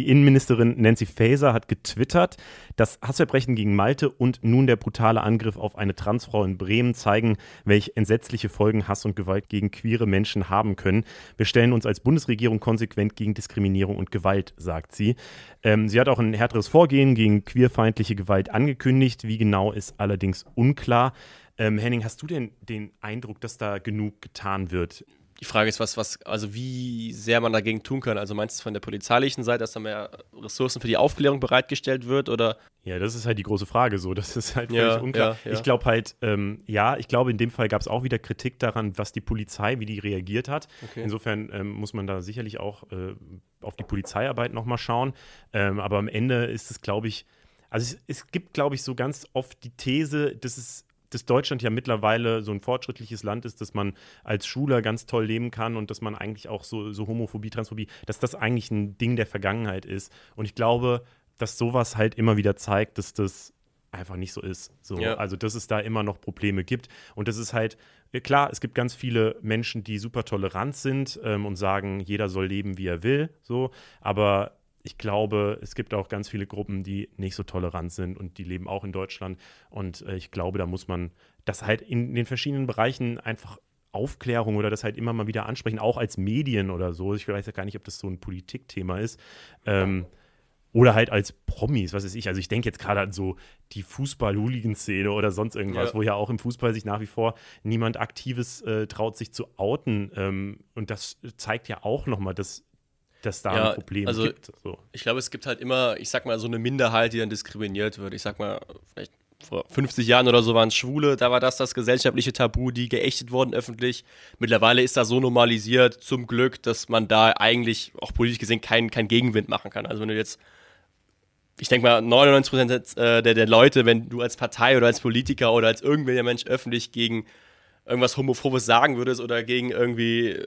Die Innenministerin Nancy Faeser hat getwittert, das Hassverbrechen gegen Malte und nun der brutale Angriff auf eine Transfrau in Bremen zeigen, welche entsetzliche Folgen Hass und Gewalt gegen queere Menschen haben können. Wir stellen uns als Bundesregierung konsequent gegen Diskriminierung und Gewalt, sagt sie. Ähm, sie hat auch ein härteres Vorgehen gegen queerfeindliche Gewalt angekündigt. Wie genau ist allerdings unklar. Ähm, Henning, hast du denn den Eindruck, dass da genug getan wird? Die Frage ist, was, was, also wie sehr man dagegen tun kann. Also meinst du von der polizeilichen Seite, dass da mehr Ressourcen für die Aufklärung bereitgestellt wird oder? Ja, das ist halt die große Frage so. Das ist halt völlig ja, unklar. Ja, ja. Ich glaube halt, ähm, ja, ich glaube, in dem Fall gab es auch wieder Kritik daran, was die Polizei, wie die reagiert hat. Okay. Insofern ähm, muss man da sicherlich auch äh, auf die Polizeiarbeit nochmal schauen. Ähm, aber am Ende ist es, glaube ich, also es, es gibt, glaube ich, so ganz oft die These, dass es dass Deutschland ja mittlerweile so ein fortschrittliches Land ist, dass man als Schüler ganz toll leben kann und dass man eigentlich auch so, so Homophobie, Transphobie, dass das eigentlich ein Ding der Vergangenheit ist. Und ich glaube, dass sowas halt immer wieder zeigt, dass das einfach nicht so ist. So, ja. Also, dass es da immer noch Probleme gibt. Und das ist halt, klar, es gibt ganz viele Menschen, die super tolerant sind ähm, und sagen, jeder soll leben, wie er will. So, aber ich glaube, es gibt auch ganz viele Gruppen, die nicht so tolerant sind und die leben auch in Deutschland. Und äh, ich glaube, da muss man das halt in den verschiedenen Bereichen einfach Aufklärung oder das halt immer mal wieder ansprechen, auch als Medien oder so. Ich weiß ja gar nicht, ob das so ein Politikthema ist. Ähm, oder halt als Promis, was weiß ich. Also ich denke jetzt gerade an so die Fußball-Hooligan-Szene oder sonst irgendwas, ja. wo ja auch im Fußball sich nach wie vor niemand Aktives äh, traut, sich zu outen. Ähm, und das zeigt ja auch nochmal, dass dass da ja, ein Problem also gibt. So. Ich glaube, es gibt halt immer, ich sag mal, so eine Minderheit, die dann diskriminiert wird. Ich sag mal, vielleicht vor 50 Jahren oder so waren es Schwule, da war das das gesellschaftliche Tabu, die geächtet wurden öffentlich. Mittlerweile ist das so normalisiert, zum Glück, dass man da eigentlich auch politisch gesehen keinen kein Gegenwind machen kann. Also wenn du jetzt, ich denke mal, 99% der, der Leute, wenn du als Partei oder als Politiker oder als irgendwelcher Mensch öffentlich gegen irgendwas Homophobes sagen würdest oder gegen irgendwie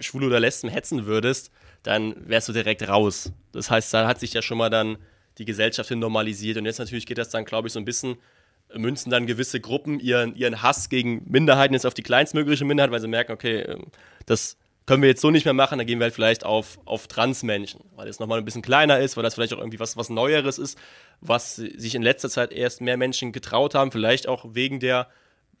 Schwule oder Lesben hetzen würdest, dann wärst du direkt raus. Das heißt, da hat sich ja schon mal dann die Gesellschaft hin normalisiert. Und jetzt natürlich geht das dann, glaube ich, so ein bisschen, münzen dann gewisse Gruppen ihren, ihren Hass gegen Minderheiten jetzt auf die kleinstmögliche Minderheit, weil sie merken, okay, ähm, das können wir jetzt so nicht mehr machen, dann gehen wir halt vielleicht auf, auf Transmenschen, weil es nochmal ein bisschen kleiner ist, weil das vielleicht auch irgendwie was, was Neueres ist, was sich in letzter Zeit erst mehr Menschen getraut haben, vielleicht auch wegen der,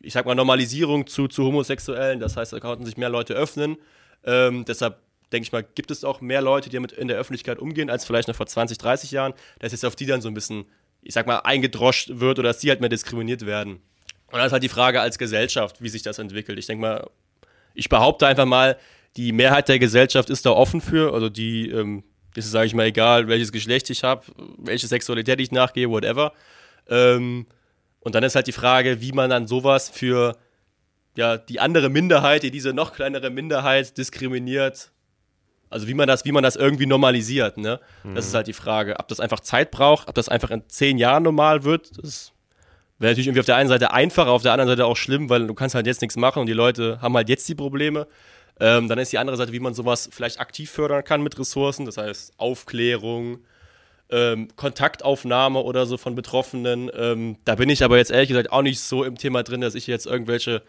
ich sag mal, Normalisierung zu, zu Homosexuellen. Das heißt, da konnten sich mehr Leute öffnen. Ähm, deshalb denke ich mal, gibt es auch mehr Leute, die damit in der Öffentlichkeit umgehen, als vielleicht noch vor 20, 30 Jahren, dass jetzt auf die dann so ein bisschen, ich sag mal, eingedroscht wird oder dass die halt mehr diskriminiert werden. Und dann ist halt die Frage als Gesellschaft, wie sich das entwickelt. Ich denke mal, ich behaupte einfach mal, die Mehrheit der Gesellschaft ist da offen für, also die, ähm, ist es, sage ich mal, egal, welches Geschlecht ich habe, welche Sexualität ich nachgehe, whatever. Ähm, und dann ist halt die Frage, wie man dann sowas für ja, die andere Minderheit, die diese noch kleinere Minderheit diskriminiert, also wie man das, wie man das irgendwie normalisiert, ne? Mhm. Das ist halt die Frage. Ob das einfach Zeit braucht, ob das einfach in zehn Jahren normal wird, das wäre natürlich irgendwie auf der einen Seite einfacher, auf der anderen Seite auch schlimm, weil du kannst halt jetzt nichts machen und die Leute haben halt jetzt die Probleme. Ähm, dann ist die andere Seite, wie man sowas vielleicht aktiv fördern kann mit Ressourcen, das heißt Aufklärung, ähm, Kontaktaufnahme oder so von Betroffenen. Ähm, da bin ich aber jetzt ehrlich gesagt auch nicht so im Thema drin, dass ich jetzt irgendwelche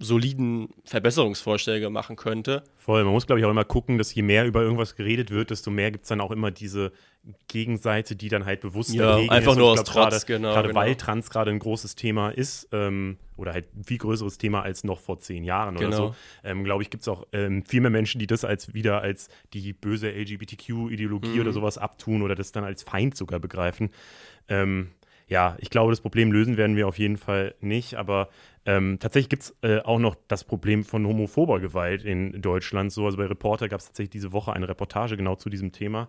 soliden Verbesserungsvorschläge machen könnte. Voll, man muss, glaube ich, auch immer gucken, dass je mehr über irgendwas geredet wird, desto mehr gibt es dann auch immer diese Gegenseite, die dann halt bewusst ja, dagegen einfach ist. nur aus Trotz, grade, genau. Gerade genau. weil Trans gerade ein großes Thema ist ähm, oder halt ein viel größeres Thema als noch vor zehn Jahren genau. oder so, ähm, glaube ich, gibt es auch ähm, viel mehr Menschen, die das als wieder als die böse LGBTQ-Ideologie mhm. oder sowas abtun oder das dann als Feind sogar begreifen. Ähm, ja, ich glaube, das Problem lösen werden wir auf jeden Fall nicht, aber ähm, tatsächlich gibt es äh, auch noch das Problem von homophober Gewalt in Deutschland. So, also bei Reporter gab es tatsächlich diese Woche eine Reportage genau zu diesem Thema,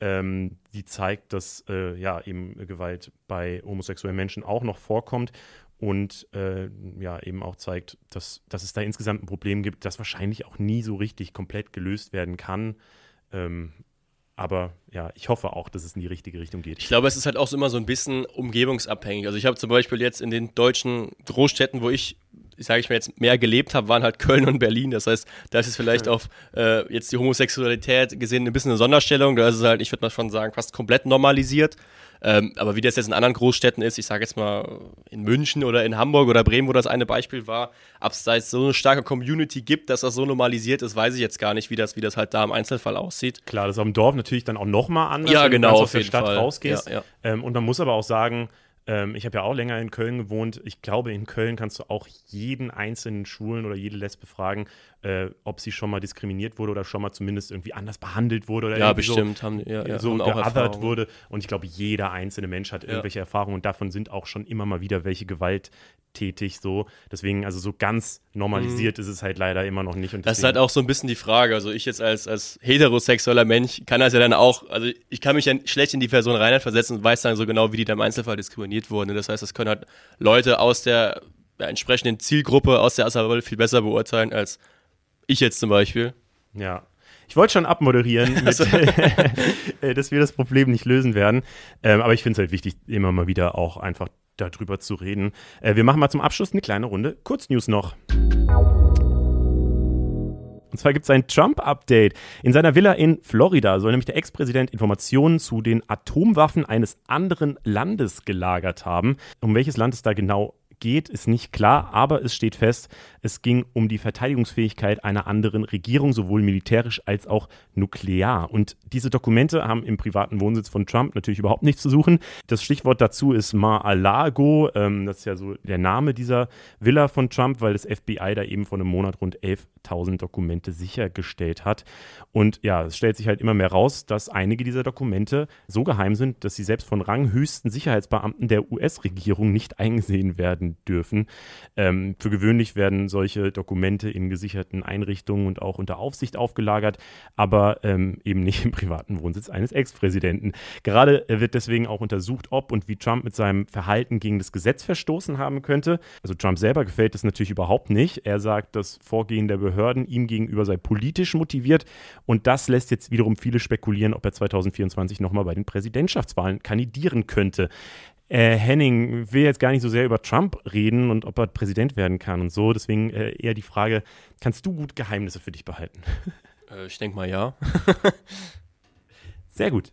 ähm, die zeigt, dass äh, ja eben Gewalt bei homosexuellen Menschen auch noch vorkommt und äh, ja eben auch zeigt, dass, dass es da insgesamt ein Problem gibt, das wahrscheinlich auch nie so richtig komplett gelöst werden kann. Ähm, aber ja, ich hoffe auch, dass es in die richtige Richtung geht. Ich glaube, es ist halt auch so immer so ein bisschen umgebungsabhängig. Also ich habe zum Beispiel jetzt in den deutschen Großstädten, wo ich, sage ich mal jetzt, mehr gelebt habe, waren halt Köln und Berlin. Das heißt, da ist es vielleicht auf äh, jetzt die Homosexualität gesehen ein bisschen eine Sonderstellung. Da ist es halt, ich würde mal schon sagen, fast komplett normalisiert. Ähm, aber wie das jetzt in anderen Großstädten ist, ich sage jetzt mal in München oder in Hamburg oder Bremen, wo das eine Beispiel war, ob es da jetzt so eine starke Community gibt, dass das so normalisiert ist, weiß ich jetzt gar nicht, wie das, wie das halt da im Einzelfall aussieht. Klar, das ist am Dorf natürlich dann auch nochmal anders, ja, genau, wenn du aus der Stadt Fall. rausgehst. Ja, ja. Ähm, und man muss aber auch sagen, ähm, ich habe ja auch länger in Köln gewohnt. Ich glaube, in Köln kannst du auch jeden einzelnen Schwulen oder jede Lesbe fragen, äh, ob sie schon mal diskriminiert wurde oder schon mal zumindest irgendwie anders behandelt wurde oder ja, bestimmt, so, haben, ja, ja, so geothert wurde. Und ich glaube, jeder einzelne Mensch hat irgendwelche ja. Erfahrungen und davon sind auch schon immer mal wieder welche Gewalt tätig so. Deswegen, also so ganz normalisiert mhm. ist es halt leider immer noch nicht. Und das ist halt auch so ein bisschen die Frage. Also ich jetzt als, als heterosexueller Mensch kann das ja dann auch, also ich kann mich ja schlecht in die Person reinversetzen und weiß dann so genau, wie die da im Einzelfall diskriminiert wurden. Das heißt, das können halt Leute aus der entsprechenden Zielgruppe, aus der Asserville viel besser beurteilen als ich jetzt zum Beispiel. Ja. Ich wollte schon abmoderieren, <laughs> mit, <laughs> äh, dass wir das Problem nicht lösen werden. Ähm, aber ich finde es halt wichtig, immer mal wieder auch einfach darüber zu reden. Äh, wir machen mal zum Abschluss eine kleine Runde Kurznews noch. Und zwar gibt es ein Trump-Update. In seiner Villa in Florida soll nämlich der Ex-Präsident Informationen zu den Atomwaffen eines anderen Landes gelagert haben. Um welches Land es da genau geht, ist nicht klar, aber es steht fest, es ging um die Verteidigungsfähigkeit einer anderen Regierung, sowohl militärisch als auch nuklear. Und diese Dokumente haben im privaten Wohnsitz von Trump natürlich überhaupt nichts zu suchen. Das Stichwort dazu ist Mar-a-Lago. Ähm, das ist ja so der Name dieser Villa von Trump, weil das FBI da eben vor einem Monat rund 11.000 Dokumente sichergestellt hat. Und ja, es stellt sich halt immer mehr raus, dass einige dieser Dokumente so geheim sind, dass sie selbst von ranghöchsten Sicherheitsbeamten der US-Regierung nicht eingesehen werden dürfen. Ähm, für gewöhnlich werden solche Dokumente in gesicherten Einrichtungen und auch unter Aufsicht aufgelagert, aber ähm, eben nicht im privaten Wohnsitz eines Ex-Präsidenten. Gerade wird deswegen auch untersucht, ob und wie Trump mit seinem Verhalten gegen das Gesetz verstoßen haben könnte. Also Trump selber gefällt das natürlich überhaupt nicht. Er sagt, das Vorgehen der Behörden ihm gegenüber sei politisch motiviert und das lässt jetzt wiederum viele spekulieren, ob er 2024 nochmal bei den Präsidentschaftswahlen kandidieren könnte äh, Henning will jetzt gar nicht so sehr über Trump reden und ob er Präsident werden kann und so. Deswegen äh, eher die Frage: Kannst du gut Geheimnisse für dich behalten? Äh, ich denke mal ja. <laughs> sehr gut.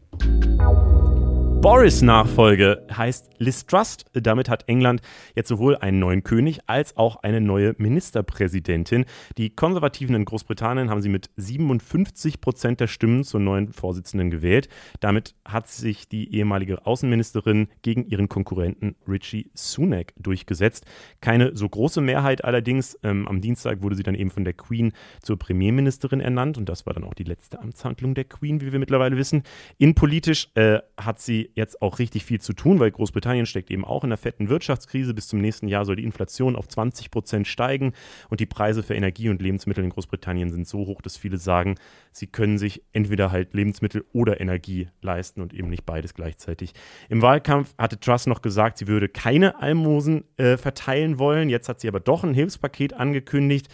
Boris Nachfolge heißt Liz Trust. Damit hat England jetzt sowohl einen neuen König als auch eine neue Ministerpräsidentin. Die Konservativen in Großbritannien haben sie mit 57 Prozent der Stimmen zur neuen Vorsitzenden gewählt. Damit hat sich die ehemalige Außenministerin gegen ihren Konkurrenten Richie Sunak durchgesetzt. Keine so große Mehrheit allerdings. Ähm, am Dienstag wurde sie dann eben von der Queen zur Premierministerin ernannt und das war dann auch die letzte Amtshandlung der Queen, wie wir mittlerweile wissen. Innenpolitisch äh, hat sie jetzt auch richtig viel zu tun, weil Großbritannien steckt eben auch in einer fetten Wirtschaftskrise. Bis zum nächsten Jahr soll die Inflation auf 20 Prozent steigen und die Preise für Energie und Lebensmittel in Großbritannien sind so hoch, dass viele sagen, sie können sich entweder halt Lebensmittel oder Energie leisten und eben nicht beides gleichzeitig. Im Wahlkampf hatte Truss noch gesagt, sie würde keine Almosen äh, verteilen wollen. Jetzt hat sie aber doch ein Hilfspaket angekündigt.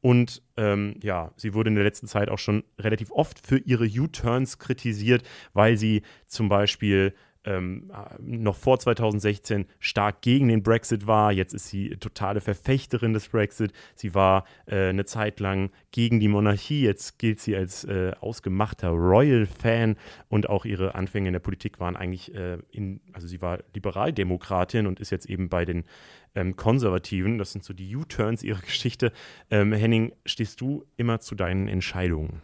Und ähm, ja, sie wurde in der letzten Zeit auch schon relativ oft für ihre U-Turns kritisiert, weil sie zum Beispiel ähm, noch vor 2016 stark gegen den Brexit war. Jetzt ist sie totale Verfechterin des Brexit. Sie war äh, eine Zeit lang gegen die Monarchie. Jetzt gilt sie als äh, ausgemachter Royal-Fan und auch ihre Anfänge in der Politik waren eigentlich äh, in, also sie war Liberaldemokratin und ist jetzt eben bei den ähm, Konservativen. Das sind so die U-Turns ihrer <laughs> Geschichte. Ähm, Henning, stehst du immer zu deinen Entscheidungen?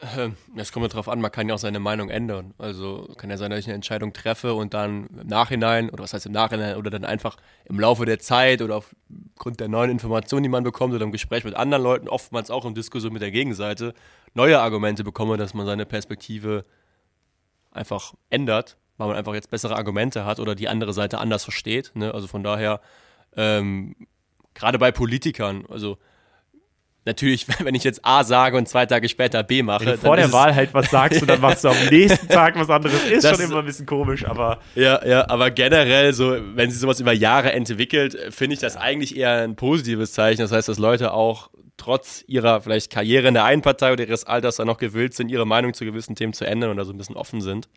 Ähm, es kommt darauf an, man kann ja auch seine Meinung ändern. Also kann ja sein, dass ich eine Entscheidung treffe und dann im Nachhinein, oder was heißt im Nachhinein, oder dann einfach im Laufe der Zeit oder aufgrund der neuen Informationen, die man bekommt, oder im Gespräch mit anderen Leuten, oftmals auch in Diskussion mit der Gegenseite, neue Argumente bekomme, dass man seine Perspektive einfach ändert, weil man einfach jetzt bessere Argumente hat oder die andere Seite anders versteht. Ne? Also von daher, ähm, gerade bei Politikern, also natürlich, <laughs> wenn ich jetzt A sage und zwei Tage später B mache. Wenn du vor der Wahl halt was sagst und dann machst du am <laughs> nächsten Tag was anderes, ist das, schon immer ein bisschen komisch, aber. Ja, ja, aber generell, so, wenn sie sowas über Jahre entwickelt, finde ich das eigentlich eher ein positives Zeichen. Das heißt, dass Leute auch trotz ihrer vielleicht Karriere in der einen Partei oder ihres Alters dann noch gewillt sind, ihre Meinung zu gewissen Themen zu ändern und da so ein bisschen offen sind.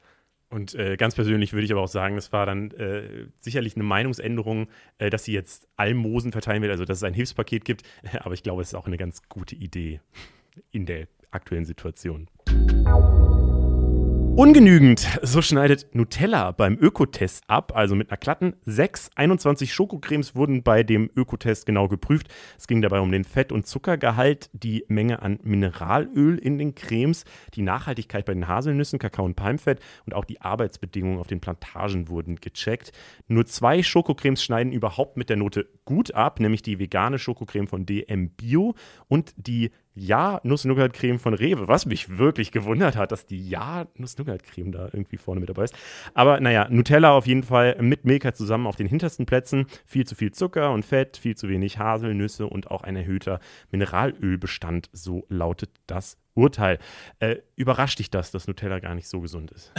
Und äh, ganz persönlich würde ich aber auch sagen, es war dann äh, sicherlich eine Meinungsänderung, äh, dass sie jetzt Almosen verteilen will, also dass es ein Hilfspaket gibt. <laughs> Aber ich glaube, es ist auch eine ganz gute Idee in der aktuellen Situation. Ungenügend, so schneidet Nutella beim Ökotest ab, also mit einer glatten 6. 21 Schokocremes wurden bei dem Ökotest genau geprüft. Es ging dabei um den Fett- und Zuckergehalt, die Menge an Mineralöl in den Cremes, die Nachhaltigkeit bei den Haselnüssen, Kakao und Palmfett und auch die Arbeitsbedingungen auf den Plantagen wurden gecheckt. Nur zwei Schokocremes schneiden überhaupt mit der Note gut ab, nämlich die vegane Schokocreme von DM Bio und die ja Nuss-Nougat-Creme von Rewe, was mich wirklich gewundert hat, dass die Ja Nuss-Nougat-Creme da irgendwie vorne mit dabei ist. Aber naja, Nutella auf jeden Fall mit Milka zusammen auf den hintersten Plätzen. Viel zu viel Zucker und Fett, viel zu wenig Haselnüsse und auch ein erhöhter Mineralölbestand, so lautet das Urteil. Äh, überrascht dich das, dass Nutella gar nicht so gesund ist?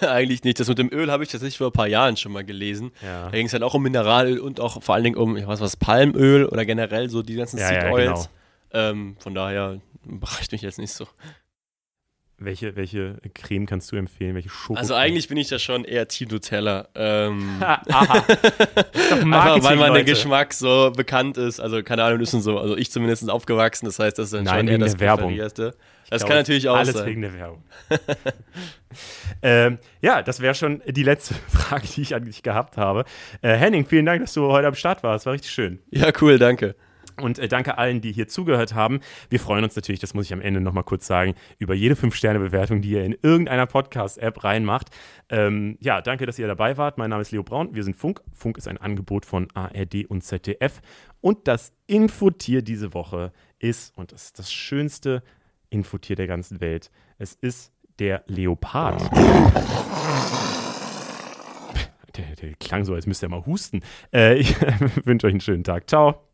<laughs> Eigentlich nicht. Das mit dem Öl habe ich tatsächlich vor ein paar Jahren schon mal gelesen. Ja. Da ging es halt auch um Mineralöl und auch vor allen Dingen um, ich weiß was, Palmöl oder generell so die ganzen ja, Seed Oils. Ja, genau. Ähm, von daher bereicht mich jetzt nicht so. Welche, welche Creme kannst du empfehlen? Welche Schoko? Also eigentlich bin ich da schon eher Team Nutella. Ähm, <laughs> Aha. <laughs> Einfach weil mein Geschmack so bekannt ist. Also keine Ahnung, ist so. Also ich zumindest aufgewachsen. Das heißt, das ist dann Nein, schon eher das Werbung. Das glaube, kann natürlich auch alles sein. Alles wegen der Werbung. <laughs> ähm, ja, das wäre schon die letzte Frage, die ich eigentlich gehabt habe. Äh, Henning, vielen Dank, dass du heute am Start warst. War richtig schön. Ja, cool, danke. Und äh, danke allen, die hier zugehört haben. Wir freuen uns natürlich, das muss ich am Ende nochmal kurz sagen, über jede 5-Sterne-Bewertung, die ihr in irgendeiner Podcast-App reinmacht. Ähm, ja, danke, dass ihr dabei wart. Mein Name ist Leo Braun. Wir sind Funk. Funk ist ein Angebot von ARD und ZDF. Und das Infotier diese Woche ist, und das ist das schönste Infotier der ganzen Welt, es ist der Leopard. Der, der klang so, als müsste er mal husten. Äh, <laughs> ich wünsche euch einen schönen Tag. Ciao.